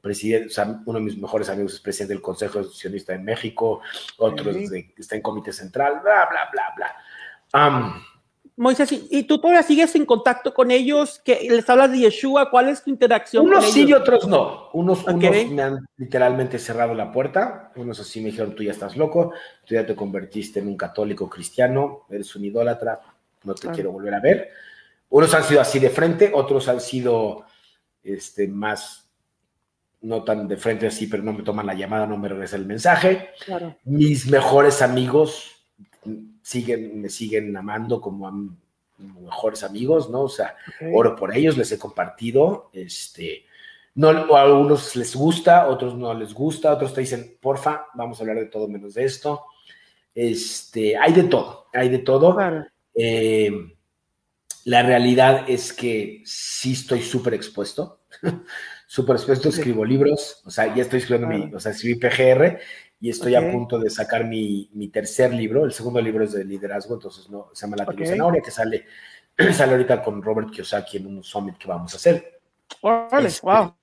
Presidente, o sea, uno de mis mejores amigos es presidente del Consejo Asociacionista de México, otro está en Comité Central, bla, bla, bla, bla. Moisés, ¿y tú todavía sigues en contacto con ellos? que ¿Les hablas de Yeshua? ¿Cuál es tu interacción unos sí y otros no. Unos, me han literalmente cerrado la puerta. Unos así me dijeron, tú ya estás loco, tú ya te convertiste en un católico cristiano, eres un idólatra, no te quiero volver a ver. Unos han sido así de frente, otros han sido este, más, no tan de frente así, pero no me toman la llamada, no me regresa el mensaje. Mis mejores amigos siguen, me siguen amando como mejores amigos, ¿no? O sea, oro por ellos, les he compartido, este, no, a algunos les gusta, otros no les gusta, otros te dicen, porfa, vamos a hablar de todo menos de esto. Este, hay de todo, hay de todo. Eh, la realidad es que sí estoy súper expuesto, súper expuesto, escribo libros, o sea, ya estoy escribiendo mi, o sea, escribí PGR y estoy a punto de sacar mi, mi, tercer libro. El segundo libro es de liderazgo, entonces no, se llama La okay. Zanahoria, que sale, sale ahorita con Robert Kiyosaki en un summit que vamos a hacer. Órale, este, wow.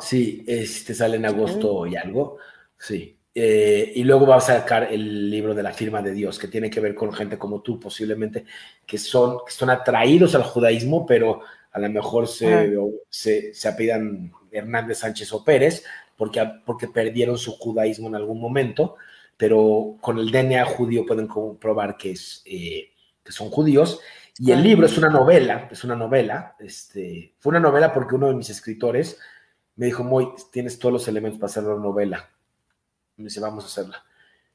Sí, este sale en agosto y algo. Sí. Eh, y luego va a sacar el libro de la firma de Dios, que tiene que ver con gente como tú, posiblemente, que son, que son atraídos al judaísmo, pero a lo mejor se, se, se apidan Hernández Sánchez o Pérez, porque, porque perdieron su judaísmo en algún momento, pero con el DNA judío pueden comprobar que, es, eh, que son judíos. Y el libro es una novela, es una novela, este, fue una novela porque uno de mis escritores me dijo, Moy, tienes todos los elementos para hacer una novela. me dice, vamos a hacerla.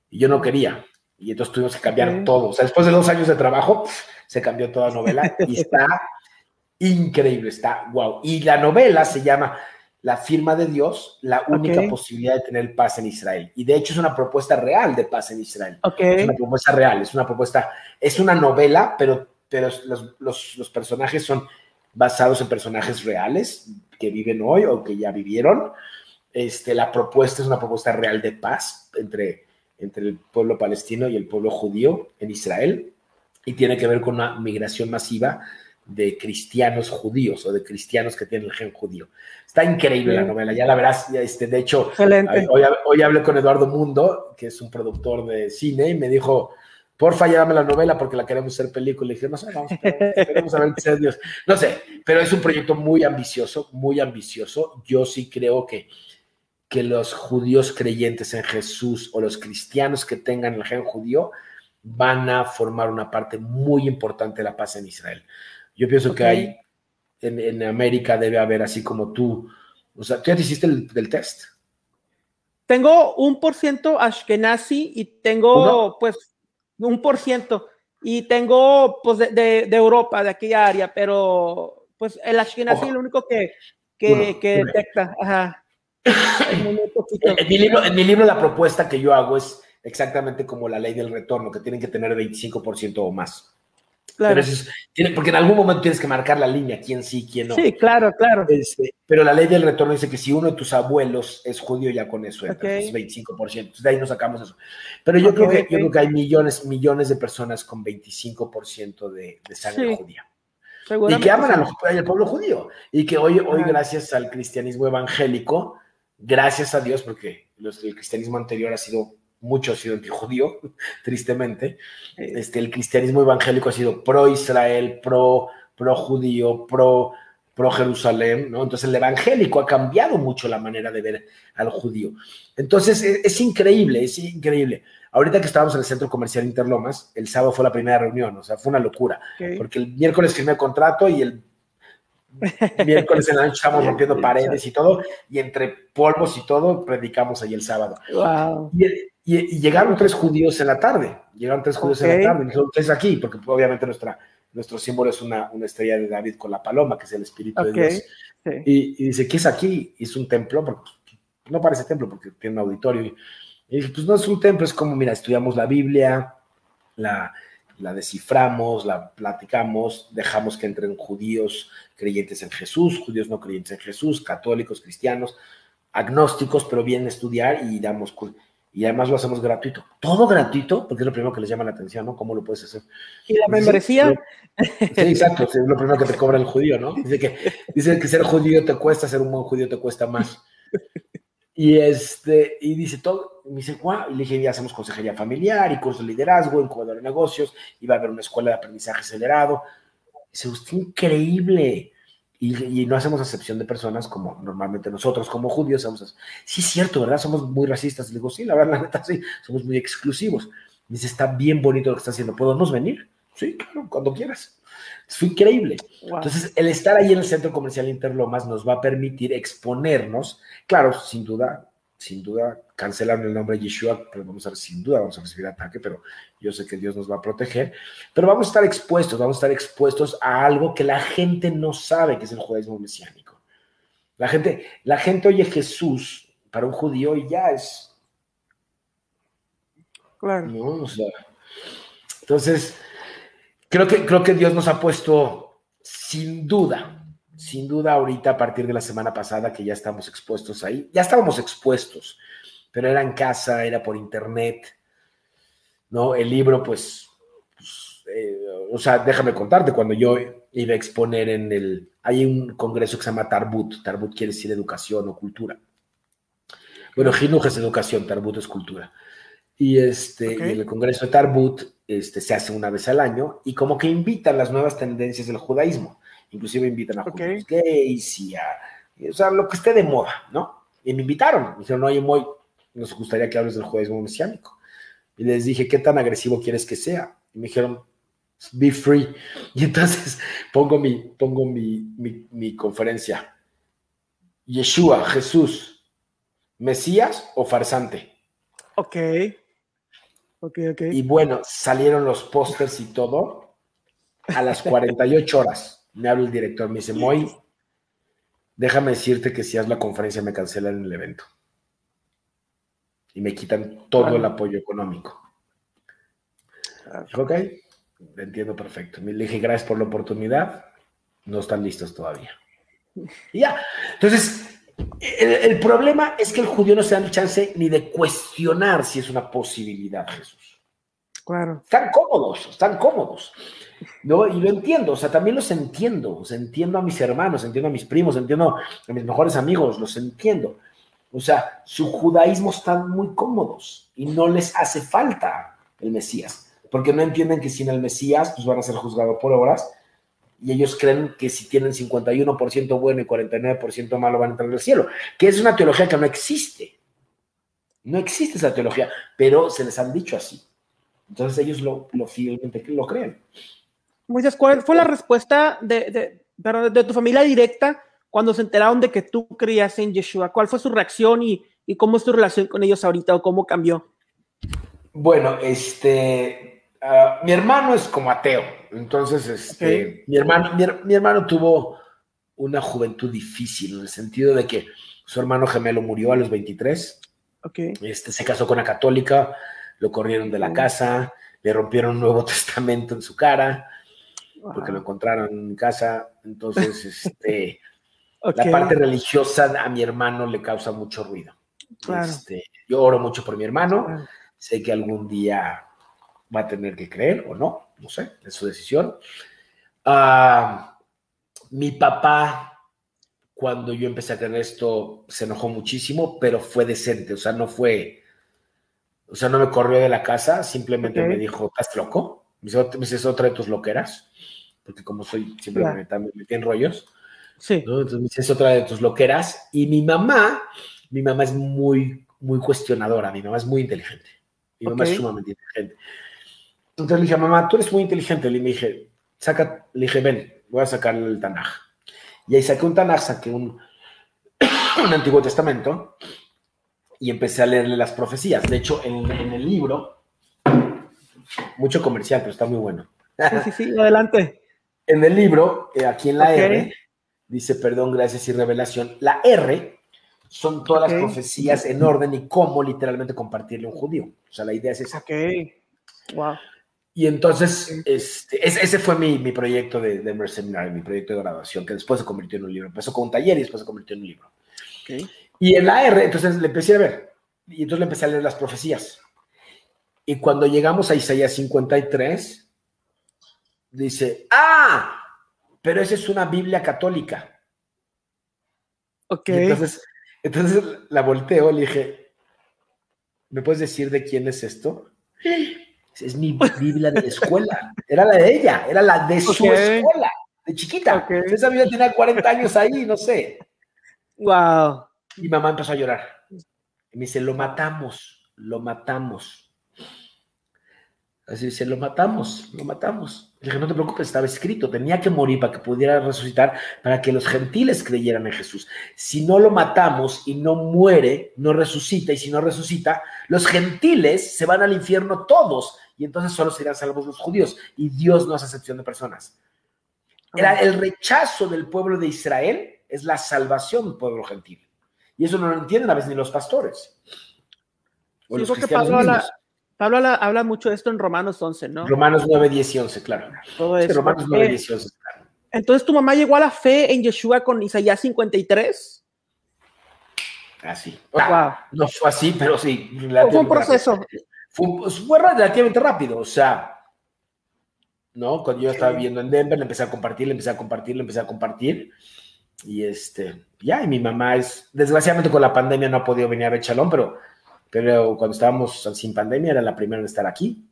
Y yo no quería, y entonces tuvimos que cambiar todo. O sea, después de dos años de trabajo, se cambió toda la novela y está increíble, está wow. Y la novela se llama la firma de Dios la única posibilidad de tener paz en Israel. Y de hecho es una propuesta real de paz en Israel. Es una propuesta real, es una propuesta, es una novela, pero, pero los, los, los, personajes son basados en personajes reales que viven hoy o que ya vivieron. Este, la propuesta es una propuesta real de paz entre, entre el pueblo palestino y el pueblo judío en Israel y tiene que ver con una migración masiva de cristianos judíos o de cristianos que tienen el gen judío. Está increíble la novela, ya la verás. Este, de hecho, hoy, hoy, hablé con Eduardo Mundo, que es un productor de cine, y me dijo, porfa, llévame la novela porque la queremos hacer película. Y dije, no sé, vamos, queremos saber qué es Dios. No sé, pero es un proyecto muy ambicioso, muy ambicioso. Yo sí creo que, que los judíos creyentes en Jesús o los cristianos que tengan el gen judío van a formar una parte muy importante de la paz en Israel. Yo pienso que hay, en, América debe haber así como tú, o sea, ¿tú ya te hiciste el del test? Tengo un por ciento Ashkenazi y tengo pues un por ciento y tengo pues de, Europa, de aquella área, pero pues el Ashkenazi es lo único que, que, detecta. Ajá. en, mi libro, en mi libro la propuesta que yo hago es exactamente como la ley del retorno, que tienen que tener 25% o más. Claro. Pero porque en algún momento tienes que marcar la línea, quién sí, quién no. Sí, claro, claro. Este, pero la ley del retorno dice que si uno de tus abuelos es judío, ya con eso es 25%. Entonces de ahí nos sacamos eso. Pero yo, creo, que, yo creo que hay millones, millones de personas con 25% de, de sangre judía. Y que aman al pueblo judío. Y que hoy, hoy gracias al cristianismo evangélico, gracias a Dios, porque el cristianismo anterior ha sido mucho ha sido antijudío, tristemente. Este, el cristianismo evangélico ha sido pro Israel, pro, judío, pro, pro Jerusalén, ¿no? Entonces el evangélico ha cambiado mucho la manera de ver al judío. Entonces es, increíble, es increíble. Ahorita que estábamos en el centro comercial Interlomas, el sábado fue la primera reunión, o sea, fue una locura, porque el miércoles firmé el contrato y el miércoles en la noche estábamos rompiendo paredes y todo, y entre polvos y todo, predicamos ahí el sábado. Y, llegaron tres judíos en la tarde, llegaron tres judíos en la tarde, y dijeron, tres aquí, porque obviamente nuestra, nuestro símbolo es una, una, estrella de David con la paloma, que es el Espíritu de Dios. Y, dice, ¿qué es aquí? es un templo, porque no parece templo porque tiene un auditorio. Y dije, pues no es un templo, es como, mira, estudiamos la Biblia, la, la desciframos, la platicamos, dejamos que entren judíos creyentes en Jesús, judíos no creyentes en Jesús, católicos, cristianos, agnósticos, pero vienen a estudiar y damos y además lo hacemos gratuito. Todo gratuito, porque es lo primero que les llama la atención, ¿no? ¿Cómo lo puedes hacer? ¿Y la membresía? Sí, exacto, es lo primero que te cobra el judío, ¿no? Dice que, dice que ser judío te cuesta, ser un buen judío te cuesta más. Y, este, y dice todo, me dice, guau, y le dije, ya hacemos consejería familiar y curso de liderazgo, incubador de negocios, y va a haber una escuela de aprendizaje acelerado. Dice, usted increíble. Y, no hacemos acepción de personas como normalmente nosotros, como judíos, somos, sí es cierto, ¿verdad? Somos muy racistas. Le digo, sí, la verdad, la neta, sí, somos muy exclusivos. Dice, está bien bonito lo que está haciendo, ¿podemos venir? Sí, claro, cuando quieras. Fue increíble. Entonces, el estar ahí en el centro comercial Interlomas nos va a permitir exponernos, claro, sin duda, sin duda, cancelaron el nombre Yeshua, pero vamos a sin duda vamos a recibir ataque, pero yo sé que Dios nos va a proteger, pero vamos a estar expuestos, vamos a estar expuestos a algo que la gente no sabe que es el judaísmo mesiánico. La gente, la gente oye Jesús para un judío y ya es. Claro. ¿no? entonces, Creo que, creo que Dios nos ha puesto sin duda, sin duda ahorita a partir de la semana pasada que ya estamos expuestos ahí, ya estábamos expuestos, pero era en casa, era por internet, ¿no? El libro, pues, pues eh, o sea, déjame contarte, cuando yo iba a exponer en el, hay un congreso que se llama Tarbut, Tarbut quiere decir educación o cultura. Bueno, Jinuj es educación, Tarbut es cultura. Y este, en el congreso de Tarbut este, se hace una vez al año y como que invitan las nuevas tendencias del judaísmo. Inclusive invitan a okay. gays y a, o sea, lo que esté de moda, ¿no? Y me invitaron. Me dijeron, oye, muy, nos gustaría que hables del judaísmo mesiánico. Y les dije, ¿qué tan agresivo quieres que sea? Y me dijeron, be free. Y entonces pongo mi, pongo mi, mi, mi conferencia. Yeshua, Jesús, Mesías o farsante. Ok. Y bueno, salieron los pósters y todo a las 48 horas. Me habla el director, me dice, Moy, déjame decirte que si haz la conferencia me cancelan el evento. Y me quitan todo el apoyo económico. ok, entiendo perfecto. Le dije, gracias por la oportunidad. No están listos todavía. Y ya. Entonces, el, problema es que el judío no se da chance ni de cuestionar si es una posibilidad, Jesús. Están cómodos, están cómodos. ¿no? Y lo entiendo, o sea, también los entiendo. O entiendo a mis hermanos, entiendo a mis primos, entiendo a mis mejores amigos, los entiendo. O sea, su judaísmo están muy cómodos y no les hace falta el Mesías, porque no entienden que sin el Mesías pues van a ser juzgados por obras y ellos creen que si tienen 51% bueno y 49% malo van a entrar al cielo, que es una teología que no existe. No existe esa teología, pero se les han dicho así. Entonces ellos lo, lo fielmente lo creen. Moisés, ¿cuál fue la respuesta de, de, de, tu familia directa cuando se enteraron de que tú creías en Yeshua? ¿Cuál fue su reacción y, y cómo es tu relación con ellos ahorita o cómo cambió? Bueno, este, ah, mi hermano es como ateo entonces, este, mi, hermano, mi, hermano tuvo una juventud difícil, en el sentido de que su hermano gemelo murió a los 23. Okay. Este, se casó con una católica, lo corrieron de la casa, le rompieron un Nuevo Testamento en su cara, porque lo encontraron en casa. Entonces, este, la parte religiosa a mi hermano le causa mucho ruido. Este, yo oro mucho por mi hermano, sé que algún día va a tener que creer o no, no sé, es su decisión. Ah, mi papá, cuando yo empecé a tener esto, se enojó muchísimo, pero fue decente, o sea, no fue, o sea, no me corrió de la casa, simplemente me dijo, ¿estás loco? Me dice, ¿es otra de tus loqueras? porque como soy, siempre me, metí en rollos. Sí. Entonces es otra de tus loqueras. Y mi mamá, mi mamá es muy, muy cuestionadora, mi mamá es muy inteligente. Mi mamá es sumamente inteligente. Entonces le dije, mamá, tú eres muy inteligente. Le dije, saca, le dije, ven, voy a sacar el Tanaj. Y ahí saqué un Tanaj, saqué un, un Antiguo Testamento y empecé a leerle las profecías. De hecho, en, en el libro, mucho comercial, pero está muy bueno. Sí, sí, sí, adelante. En el libro, eh, aquí en la R, dice perdón, gracias y revelación. La R son todas las profecías en orden y cómo literalmente compartirle a un judío. O sea, la idea es esa. Ok. Wow. Y entonces, este, ese, fue mi, mi proyecto de, de Seminary, mi proyecto de graduación, que después se convirtió en un libro. Empezó con un taller y después se convirtió en un libro. Okay. Y en la R, entonces le empecé a ver. Y entonces le empecé a leer las profecías. Y cuando llegamos a Isaías 53, dice, ah, pero esa es una Biblia católica. Ok. entonces, entonces la volteo, le dije, ¿me puedes decir de quién es esto? Es mi Biblia de la escuela. Era la de ella, era la de su escuela, de chiquita. Esa Biblia tenía 40 años ahí, no sé. Wow. Y mamá empezó a llorar. Y me dice, lo matamos, lo matamos. Así dice, lo matamos, lo matamos. Le dije, no te preocupes, estaba escrito, tenía que morir para que pudiera resucitar, para que los gentiles creyeran en Jesús. Si no lo matamos y no muere, no resucita, y si no resucita, los gentiles se van al infierno todos, y entonces solo serán salvos los judíos, y Dios no hace excepción de personas. Era el rechazo del pueblo de Israel, es la salvación del pueblo gentil. Y eso no lo entienden a veces ni los pastores. O los cristianos Pablo habla, mucho de esto en Romanos 11, ¿no? Romanos 9, 10 y 11, claro. Todo eso. Romanos 9, 10 y 11, claro. Entonces, ¿tu mamá llegó a la fe en Yeshua con Isaías 53? Así. Ah, no fue así, pero sí. Fue un proceso. Fue, fue, relativamente rápido, o sea, ¿no? Cuando yo estaba viviendo en Denver, le empecé a compartir, le empecé a compartir, le empecé a compartir. Y este, ya, y mi mamá es, desgraciadamente con la pandemia no ha podido venir a Bechalón, pero pero cuando estábamos sin pandemia era la primera en estar aquí.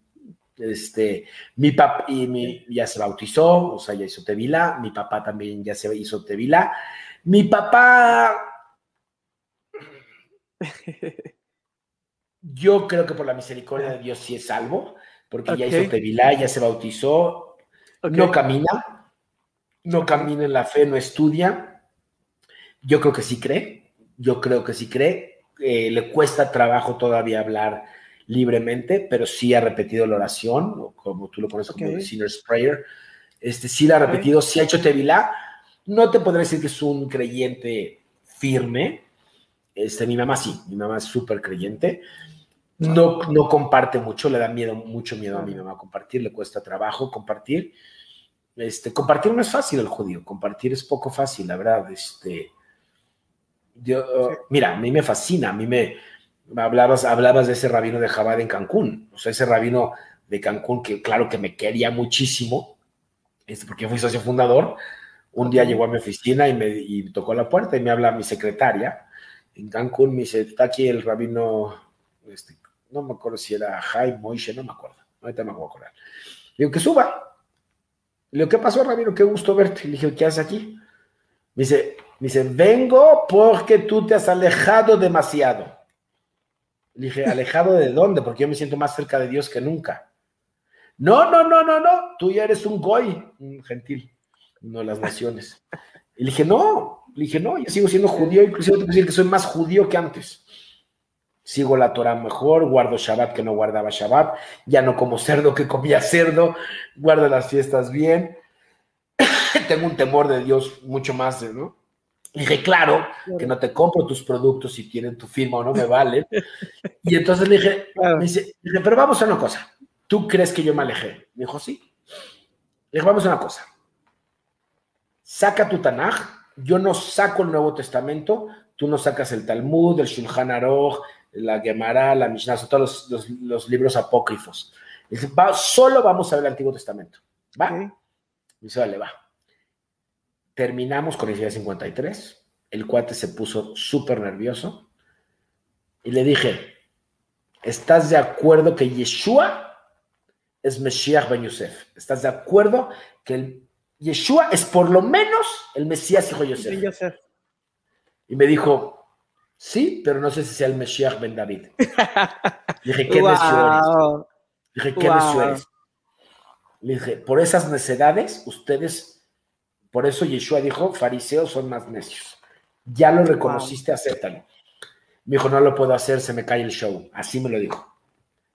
Este, mi papá y mi, ya se bautizó, o sea, ya hizo Tevila, mi papá también ya se hizo Tevila. Mi papá, yo creo que por la misericordia de Dios sí es salvo, porque ya hizo Tevila, ya se bautizó, no camina, no camina en la fe, no estudia. Yo creo que sí cree, yo creo que sí cree, eh, le cuesta trabajo todavía hablar libremente, pero sí ha repetido la oración, como tú lo conoces como el Sinner's Prayer. Este, sí la ha repetido, sí ha hecho Tevilá. No te podré decir que es un creyente firme. Este, mi mamá sí, mi mamá es súper creyente. No, no comparte mucho, le da miedo, mucho miedo a mi mamá compartir, le cuesta trabajo compartir. Este, compartir no es fácil el judío, compartir es poco fácil, la verdad. Este, mira, a mí me fascina, a mí me hablabas, hablabas de ese rabino de Jabad en Cancún, o sea, ese rabino de Cancún que claro que me quería muchísimo, este, porque yo fui socio fundador, un día llegó a mi oficina y me tocó la puerta y me habla mi secretaria en Cancún, me dice, está aquí el rabino, este, no me acuerdo si era Jaime Moishe, no me acuerdo, ahorita me voy a acordar. Le digo, que suba. Le digo, ¿qué pasó, rabino? Qué gusto verte. Le dije, ¿qué haces aquí? Me dice, dice, vengo porque tú te has alejado demasiado. Le dije, ¿alejado de dónde? Porque yo me siento más cerca de Dios que nunca. No, no, no, no, no, tú ya eres un goy, un gentil, no las naciones. Y le dije, no, le dije, no, yo sigo siendo judío, inclusive te puedo decir que soy más judío que antes. Sigo la Torah mejor, guardo Shabbat que no guardaba Shabbat, ya no como cerdo que comía cerdo, guardo las fiestas bien. Tengo un temor de Dios mucho más, ¿no? Dije, claro, que no te compro tus productos si tienen tu firma o no me valen. y entonces le dije, me dice, pero vamos a una cosa. ¿Tú crees que yo me alejé? Me dijo, sí. Le dije, vamos a una cosa. Saca tu Tanaj. Yo no saco el Nuevo Testamento. Tú no sacas el Talmud, el Shulchan Aruch, la Gemara, la Mishnah, todos los, libros apócrifos. Dice, va, solo vamos a ver el Antiguo Testamento. ¿Va? Me dice, vale, va. Terminamos con el día 53. El cuate se puso súper nervioso. Y le dije, ¿estás de acuerdo que Yeshua es Meshiach Ben Yosef? ¿Estás de acuerdo que Yeshua es por lo menos el Mesías hijo de Yosef. Y me dijo, sí, pero no sé si sea el Mesías Ben David. dije, ¿qué wow. Dije, ¿qué wow. Le dije, por esas necedades, ustedes, por eso Yeshua dijo, fariseos son más necios. Ya lo reconociste, acéptalo. Me dijo, no lo puedo hacer, se me cae el show. Así me lo dijo.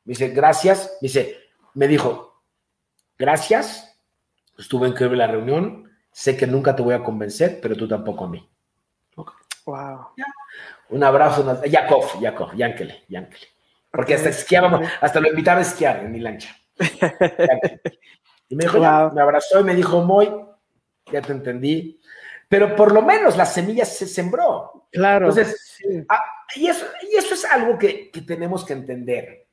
Me dice, gracias. Me dice, me dijo, gracias. Estuve increíble la reunión. Sé que nunca te voy a convencer, pero tú tampoco a mí. Wow. Un abrazo. Una... Yakov, Yakov, Yankele, Yankele. Porque hasta esquiábamos, hasta lo invitaba a esquiar en mi lancha. y me dijo, me abrazó y me dijo, Moy, ya te entendí. Pero por lo menos la semilla se sembró. Claro. Entonces, ah, y, eso, y eso es algo que, que tenemos que entender.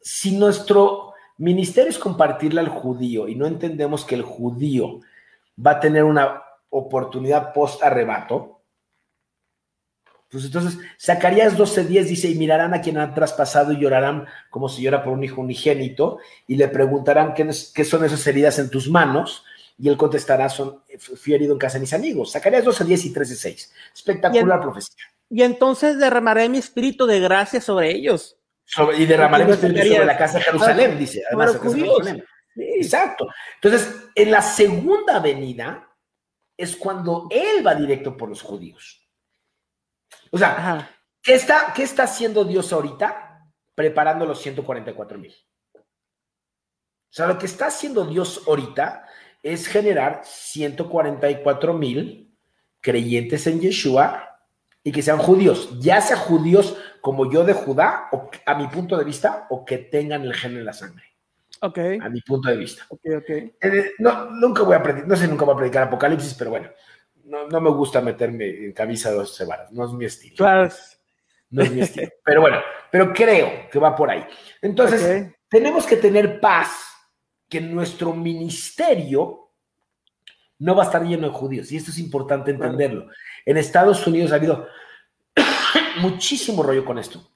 Si nuestro ministerio es compartirle al judío y no entendemos que el judío va a tener una oportunidad post arrebato, pues entonces, Zacarías 12:10 dice, y mirarán a quien han traspasado y llorarán como si llora por un hijo unigénito, y le preguntarán qué, qué son esas heridas en tus manos, y él contestará, son, fui herido en casa de mis amigos. Zacarías 12:10 y 13:6. Espectacular profecía. Y entonces derramaré mi espíritu de gracia sobre ellos. y derramaré mi espíritu sobre la casa de Jerusalén, dice. Además, Jerusalén. Exacto. Entonces, en la segunda venida es cuando él va directo por los judíos. O sea, ¿qué está, ¿qué está haciendo Dios ahorita? Preparando los 144 mil. O sea, lo que está haciendo Dios ahorita es generar 144 mil creyentes en Yeshua y que sean judíos, ya sea judíos como yo de Judá, o, a mi punto de vista, o que tengan el gen en la sangre. Ok. A mi punto de vista. Ok, ok. Eh, no, nunca voy a predicar, no sé, nunca voy a predicar Apocalipsis, pero bueno, no, me gusta meterme en camisa de dos cebaras, no es mi estilo. Claro. No es mi estilo. Pero bueno, pero creo que va por ahí. Entonces, tenemos que tener paz que nuestro ministerio no va a estar lleno de judíos. Y esto es importante entenderlo. En Estados Unidos ha habido muchísimo rollo con esto.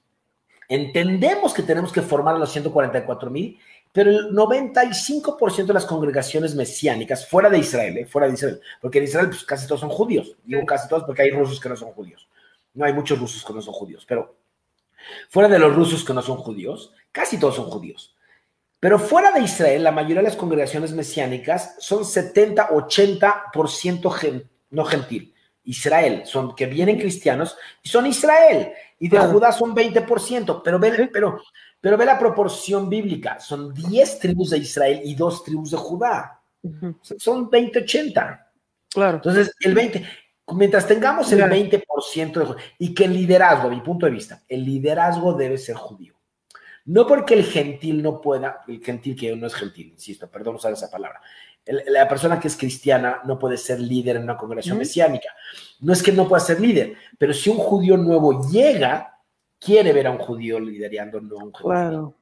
Entendemos que tenemos que formar a los 144 mil pero el 95% de las congregaciones mesiánicas fuera de Israel, ¿eh? fuera de Israel, porque en Israel pues, casi todos son judíos, digo casi todos porque hay rusos que no son judíos, no hay muchos rusos que no son judíos, pero fuera de los rusos que no son judíos, casi todos son judíos. Pero fuera de Israel, la mayoría de las congregaciones mesiánicas son 70, 80% no gentil. Israel, son que vienen cristianos y son Israel. Y de Judá son 20%, pero, pero pero ve la proporción bíblica, son 10 tribus de Israel y 2 tribus de Judá. Son 20-80. Claro. Entonces, el 20, mientras tengamos el 20% de y que el liderazgo, a mi punto de vista, el liderazgo debe ser judío. No porque el gentil no pueda, el gentil que no es gentil, insisto, perdón usar esa palabra. la persona que es cristiana no puede ser líder en una congregación mesiánica. No es que no pueda ser líder, pero si un judío nuevo llega, quiere ver a un judío liderando, no a un judío. Claro.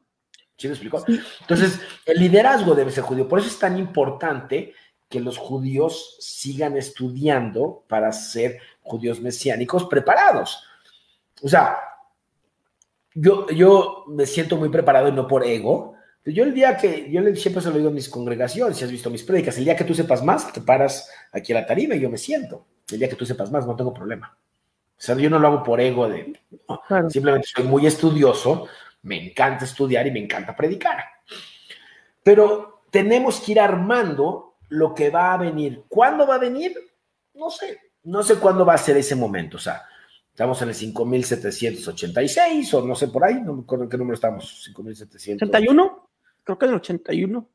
¿Sí me explicó? Entonces, el liderazgo debe ser judío. Por eso es tan importante que los judíos sigan estudiando para ser judíos mesiánicos preparados. O sea, yo, yo me siento muy preparado y no por ego. Yo el día que, yo siempre se lo digo a mis congregaciones, si has visto mis prédicas, el día que tú sepas más, te paras aquí a la tarima y yo me siento. El día que tú sepas más, no tengo problema. O sea, yo no lo hago por ego de... Simplemente soy muy estudioso, me encanta estudiar y me encanta predicar. Pero tenemos que ir armando lo que va a venir. ¿Cuándo va a venir? No sé. No sé cuándo va a ser ese momento. O sea, estamos en el 5786 o no sé por ahí, no me acuerdo en qué número estamos. 5700. ¿81? Creo que es el 81.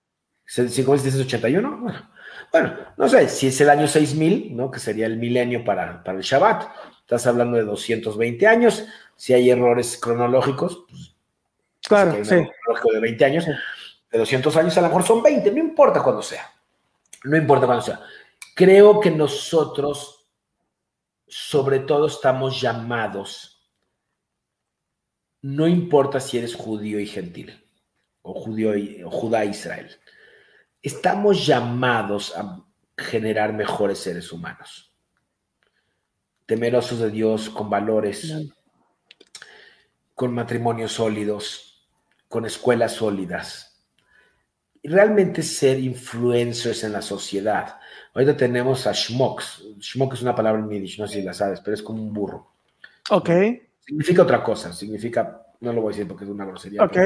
5781. Bueno, bueno, no sé si es el año 6000, ¿no? Que sería el milenio para, para el Shabbat estás hablando de 220 años, si hay errores cronológicos, pues, claro, sí. de 20 años, de 200 años a lo mejor son 20, no importa cuándo sea, no importa cuándo sea. Creo que nosotros, sobre todo, estamos llamados, no importa si eres judío y gentil, o judío y, o judá Israel, estamos llamados a generar mejores seres humanos temerosos de Dios, con valores, con matrimonios sólidos, con escuelas sólidas. realmente ser influencers en la sociedad. Ahorita tenemos a schmucks. Schmuck es una palabra en Yiddish, no sé si la sabes, pero es como un burro. Ok. Significa otra cosa, significa, no lo voy a decir porque es una grosería. Ok.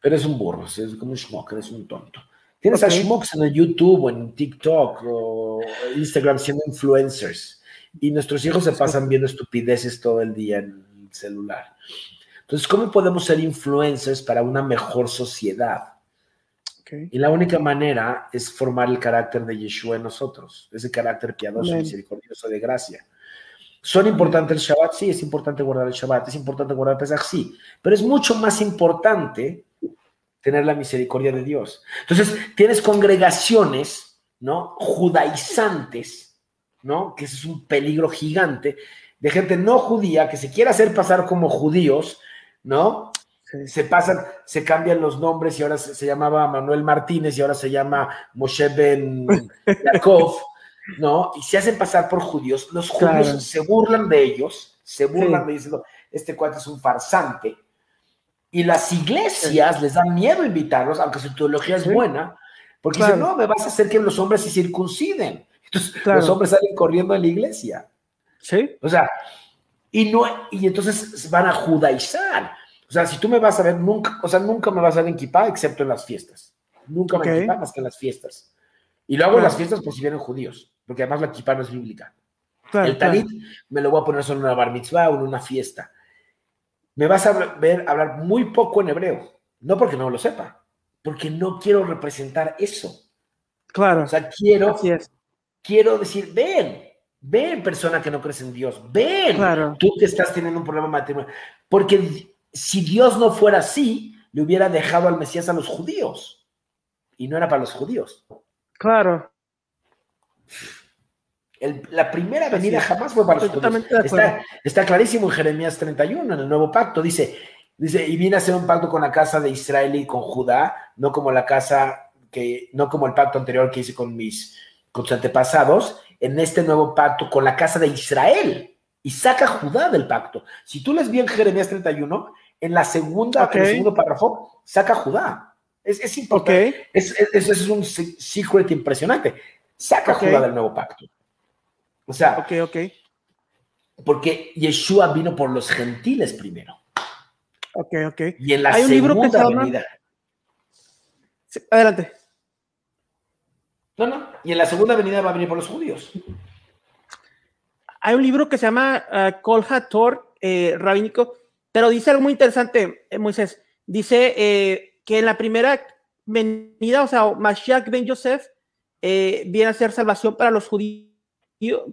Pero, es un burro, es como un schmuck, es un tonto. Tienes a schmucks en el YouTube o en TikTok o Instagram siendo influencers. Y nuestros hijos se pasan viendo estupideces todo el día en el celular. Entonces, ¿cómo podemos ser influencers para una mejor sociedad? Y la única manera es formar el carácter de Yeshua en nosotros, ese carácter piadoso, misericordioso de gracia. ¿Son importantes el Shabbat? Sí, es importante guardar el Shabbat, es importante guardar el Pesach, sí, pero es mucho más importante tener la misericordia de Dios. Entonces, tienes congregaciones, ¿no? Judaizantes, ¿no? Que ese es un peligro gigante de gente no judía que se quiere hacer pasar como judíos, ¿no? Se pasan, se cambian los nombres y ahora se, llamaba Manuel Martínez y ahora se llama Moshe Ben Yaakov, ¿no? Y se hacen pasar por judíos. Los judíos se burlan de ellos, se burlan de ellos, este cuate es un farsante. Y las iglesias les dan miedo invitarlos, aunque su teología es buena, porque dicen, no, me vas a hacer que los hombres se circunciden. Entonces, los hombres salen corriendo a la iglesia. Sí. O sea, y, no, y entonces van a judaizar. O sea, si tú me vas a ver, nunca, o sea, nunca me vas a ver en kippah excepto en las fiestas. Nunca me en más que en las fiestas. Y lo hago en las fiestas por si vienen judíos, porque además la kippah no es bíblica. el talit me lo voy a poner solo en una bar mitzvah o en una fiesta. Me vas a ver hablar muy poco en hebreo, no porque no lo sepa, porque no quiero representar eso. Claro. O sea, quiero, quiero decir, ven, ven persona que no crees en Dios, ven, tú que estás teniendo un problema matrimonial, porque si Dios no fuera así, le hubiera dejado al Mesías a los judíos. Y no era para los judíos. Claro. la primera venida jamás fue para los judíos. Está, clarísimo en Jeremías 31, en el nuevo pacto. Dice, dice, y vine a hacer un pacto con la casa de Israel y con Judá, no como la casa que, no como el pacto anterior que hice con mis, con sus antepasados, en este nuevo pacto con la casa de Israel. Y saca Judá del pacto. Si tú les vi en Jeremías 31, en la segunda, en el segundo párrafo, saca Judá. Es, es importante. Es, es, un secret impresionante. Saca Judá del nuevo pacto. O sea, ok, ok. Porque Yeshua vino por los gentiles primero. Ok, ok. Y en la Hay un libro que adelante. No, no. Y en la segunda venida va a venir por los judíos. Hay un libro que se llama uh, Kol Hator, eh, rabínico, pero dice algo muy interesante, eh, Moisés. Dice eh, que en la primera venida, o sea, Mashiach ben Yosef eh, viene a ser salvación para los judíos,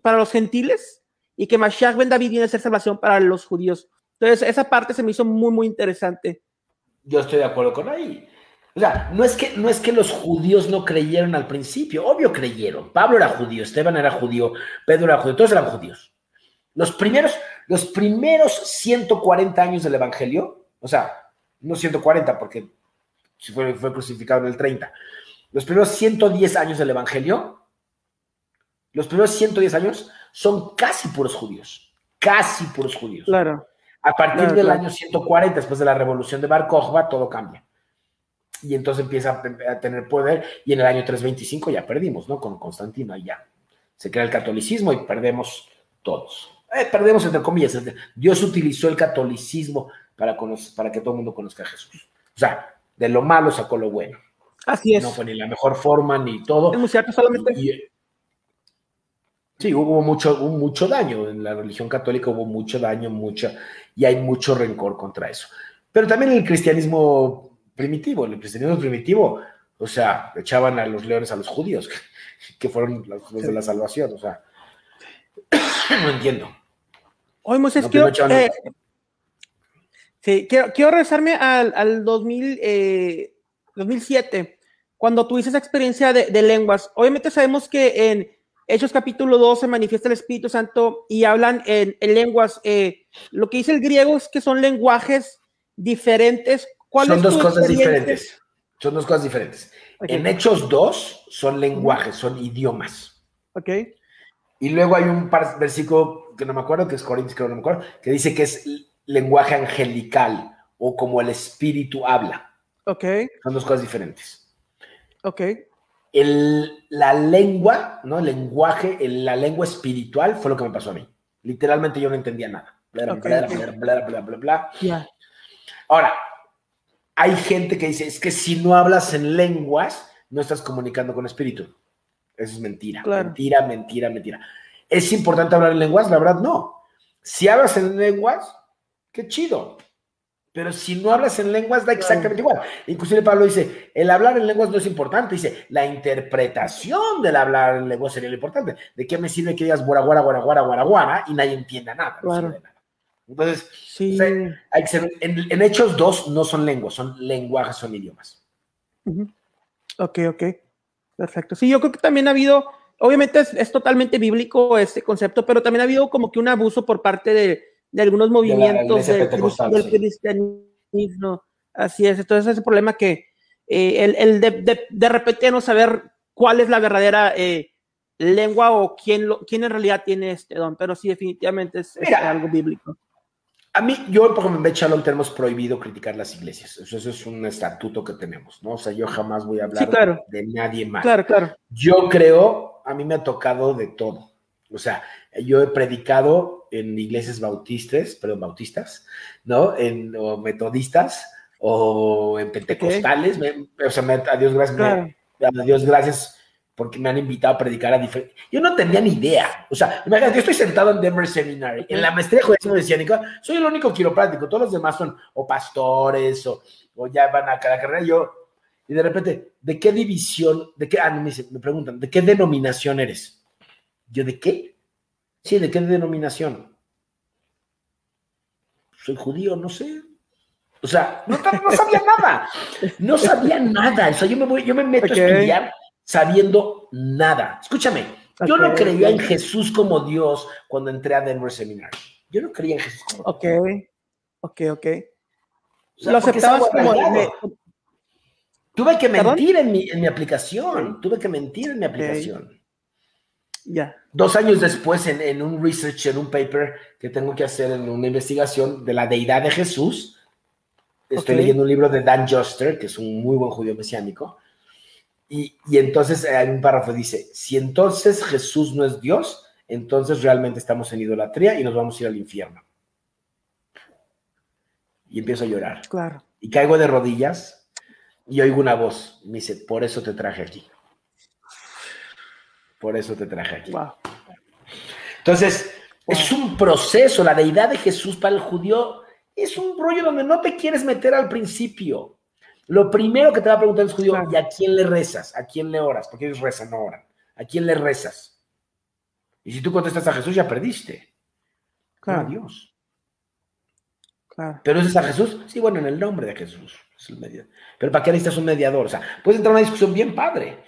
para los gentiles, y que Mashiach ben David viene a ser salvación para los judíos. Entonces, esa parte se me hizo muy, muy interesante. Yo estoy de acuerdo con ahí. O sea, no es, que, no es que los judíos no creyeron al principio, obvio creyeron. Pablo era judío, Esteban era judío, Pedro era judío, todos eran judíos. Los primeros, los primeros 140 años del Evangelio, o sea, no 140 porque fue, fue crucificado en el 30, los primeros 110 años del Evangelio, los primeros 110 años son casi puros judíos, casi puros judíos. Claro. A partir del año 140, después de la revolución de Bar Kokhba, todo cambia. Y entonces empieza a tener poder y en el año 325 ya perdimos, ¿no? Con Constantino, y ya se crea el catolicismo y perdemos todos. Eh, perdemos entre comillas, Dios utilizó el catolicismo para, para que todo el mundo conozca a Jesús. O sea, de lo malo sacó lo bueno. Así es. No fue ni la mejor forma ni todo. Es muy cierto, solamente. sí, hubo mucho, hubo mucho daño. En la religión católica hubo mucho daño, mucho, y hay mucho rencor contra eso. Pero también en el cristianismo primitivo, en el cristianismo primitivo, o sea, echaban a los leones a los judíos, que fueron los de la salvación, o sea, no entiendo. Hoy, Moisés, quiero, eh, sí, quiero, quiero, regresarme al, al 2000, 2007, eh, cuando tuviste esa experiencia de, lenguas. Obviamente sabemos que en Hechos capítulo 2 se manifiesta el Espíritu Santo y hablan en, lenguas. Eh, lo que dice el griego es que son lenguajes diferentes. son dos cosas diferentes. Son dos cosas diferentes. En Hechos 2 son lenguajes, son idiomas. Ok. Y luego hay un versículo que no me acuerdo, que es Corintios, creo no me acuerdo, que dice que es lenguaje angelical o como el espíritu habla. Ok. Son dos cosas diferentes. Ok. El, la lengua, ¿no? El lenguaje, la lengua espiritual fue lo que me pasó a mí. Literalmente yo no entendía nada. Bla, bla, bla, bla, bla, bla, Ahora, hay gente que dice, es que si no hablas en lenguas, no estás comunicando con espíritu. Eso es mentira. Mentira, mentira, mentira. ¿Es importante hablar en lenguas? La verdad, no. Si hablas en lenguas, qué chido. Pero si no hablas en lenguas, da exactamente igual. Inclusive Pablo dice, el hablar en lenguas no es importante. Dice, la interpretación del hablar en lenguas sería lo importante. ¿De qué me sirve que digas guara, guara, guara, guara, guara, guara y nadie entienda nada? Entonces, hay que ser, en, Hechos dos no son lenguas, son lenguajes, son idiomas. Ok, ok. Perfecto. Sí, yo creo que también ha habido, obviamente es, totalmente bíblico este concepto, pero también ha habido como que un abuso por parte de, algunos movimientos del, cristianismo. Así es. Entonces, ese problema que eh, el, de, repente no saber cuál es la verdadera eh, lengua o quién, lo, quién en realidad tiene este don, pero sí, definitivamente es algo bíblico. A mí, yo, por ejemplo, en Bechalón tenemos prohibido criticar las iglesias. Eso, es un estatuto que tenemos, ¿no? O sea, yo jamás voy a hablar de nadie más. Claro, claro. Yo creo, a mí me ha tocado de todo. O sea, yo he predicado en iglesias bautistas, perdón, bautistas, ¿no? En, o metodistas, o en pentecostales. o sea, me, a Dios gracias, a Dios gracias porque me han invitado a predicar a diferentes. Yo no tenía ni idea. O sea, imagínate, yo estoy sentado en Denver Seminary, en la maestría de judaísmo mesiánico, soy el único quiropráctico, todos los demás son o pastores o, o ya van a cada carrera. Yo, y de repente, ¿de qué división, de qué, ah, me, me preguntan, ¿de qué denominación eres? Yo, ¿de qué? Sí, ¿de qué denominación? Soy judío, no sé. O sea, no, sabía nada. No sabía nada. O sea, yo me, voy, yo me meto a estudiar sabiendo nada. Escúchame, yo no creía en Jesús como Dios cuando entré a Denver Seminary. Yo no creía en Jesús como Ok, ok, ok. Lo aceptabas como... Tuve que mentir en mi, en mi, aplicación, tuve que mentir en mi aplicación. Ya. Dos años después, en, en, un research, en un paper que tengo que hacer en una investigación de la deidad de Jesús, estoy leyendo un libro de Dan Juster, que es un muy buen judío mesiánico, y, entonces hay un párrafo dice, si entonces Jesús no es Dios, entonces realmente estamos en idolatría y nos vamos a ir al infierno. Y empiezo a llorar. Claro. Y caigo de rodillas y oigo una voz. Me dice, por eso te traje aquí. Por eso te traje aquí. Entonces, es un proceso. La deidad de Jesús para el judío es un rollo donde no te quieres meter al principio. Lo primero que te va a preguntar el judío, ¿y a quién le rezas? ¿A quién le oras? Porque ellos rezan, no oran. ¿A quién le rezas? Y si tú contestas a Jesús, ya perdiste. Claro. A Dios. Claro. ¿Pero es a Jesús? Sí, bueno, en el nombre de Jesús. Es el mediador. Pero ¿para qué necesitas un mediador? O sea, puedes entrar en una discusión bien padre,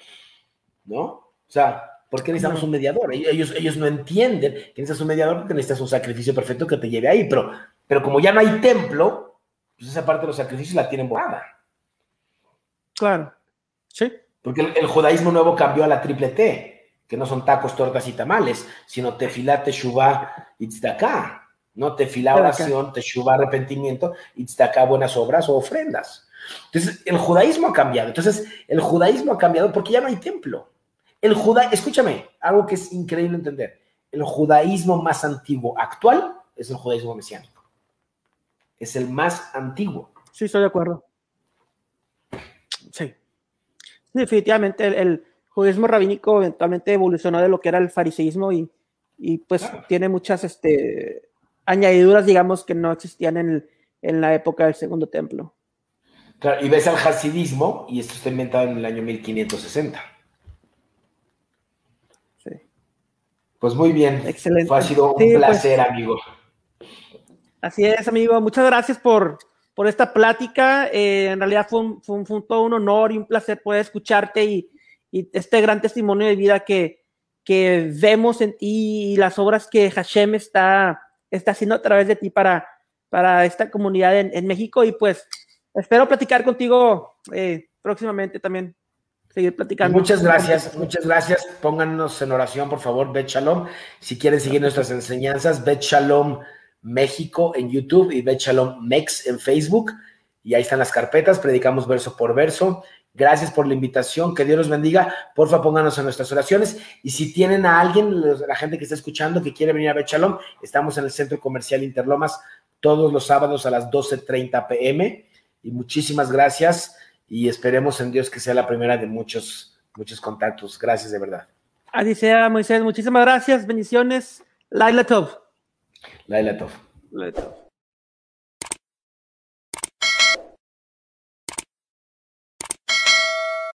¿no? O sea, ¿por qué necesitamos un mediador? Ellos, ellos no entienden que necesitas un mediador porque necesitas un sacrificio perfecto que te lleve ahí. Pero, pero como ya no hay templo, pues esa parte de los sacrificios la tienen borrada. Claro. Sí. Porque el, judaísmo nuevo cambió a la triple T, que no son tacos, tortas y tamales, sino tefilá, teshuvá y. No tefilá, oración, teshuvá, arrepentimiento y buenas obras o ofrendas. Entonces, el judaísmo ha cambiado. Entonces, el judaísmo ha cambiado porque ya no hay templo. El judá, escúchame, algo que es increíble entender. El judaísmo más antiguo actual es el judaísmo mesiánico. Es el más antiguo. Sí, estoy de acuerdo. Sí. Definitivamente el, judaísmo rabínico eventualmente evolucionó de lo que era el fariseísmo y, pues tiene muchas este, añadiduras, digamos, que no existían en, en la época del segundo templo. Claro, y ves al hasidismo, y esto está inventado en el año 1560. Sí. Pues muy bien. Excelente. ha sido un pues. placer, amigo. Así es, amigo. Muchas gracias por, por esta plática. Eh, en realidad fue, todo un honor y un placer poder escucharte y, este gran testimonio de vida que, vemos en ti y las obras que Hashem está, haciendo a través de ti para, para esta comunidad en, México. Y pues espero platicar contigo eh, próximamente también. Seguir platicando. Muchas gracias, muchas gracias. Pónganos en oración, por favor, Bet Shalom. Si quieren seguir nuestras enseñanzas, Bet Shalom México en YouTube y Bet Shalom Mex en Facebook. Y ahí están las carpetas, predicamos verso por verso. Gracias por la invitación, que Dios los bendiga. Porfa, pónganos en nuestras oraciones. Y si tienen a alguien, la gente que está escuchando, que quiere venir a ver Shalom, estamos en el Centro Comercial Interlomas todos los sábados a las 12.30 pm. Y muchísimas gracias y esperemos en Dios que sea la primera de muchos, muchos contactos. Gracias de verdad. Así sea, Moisés. Muchísimas gracias. Bendiciones. Laila Tov. Laila Tov.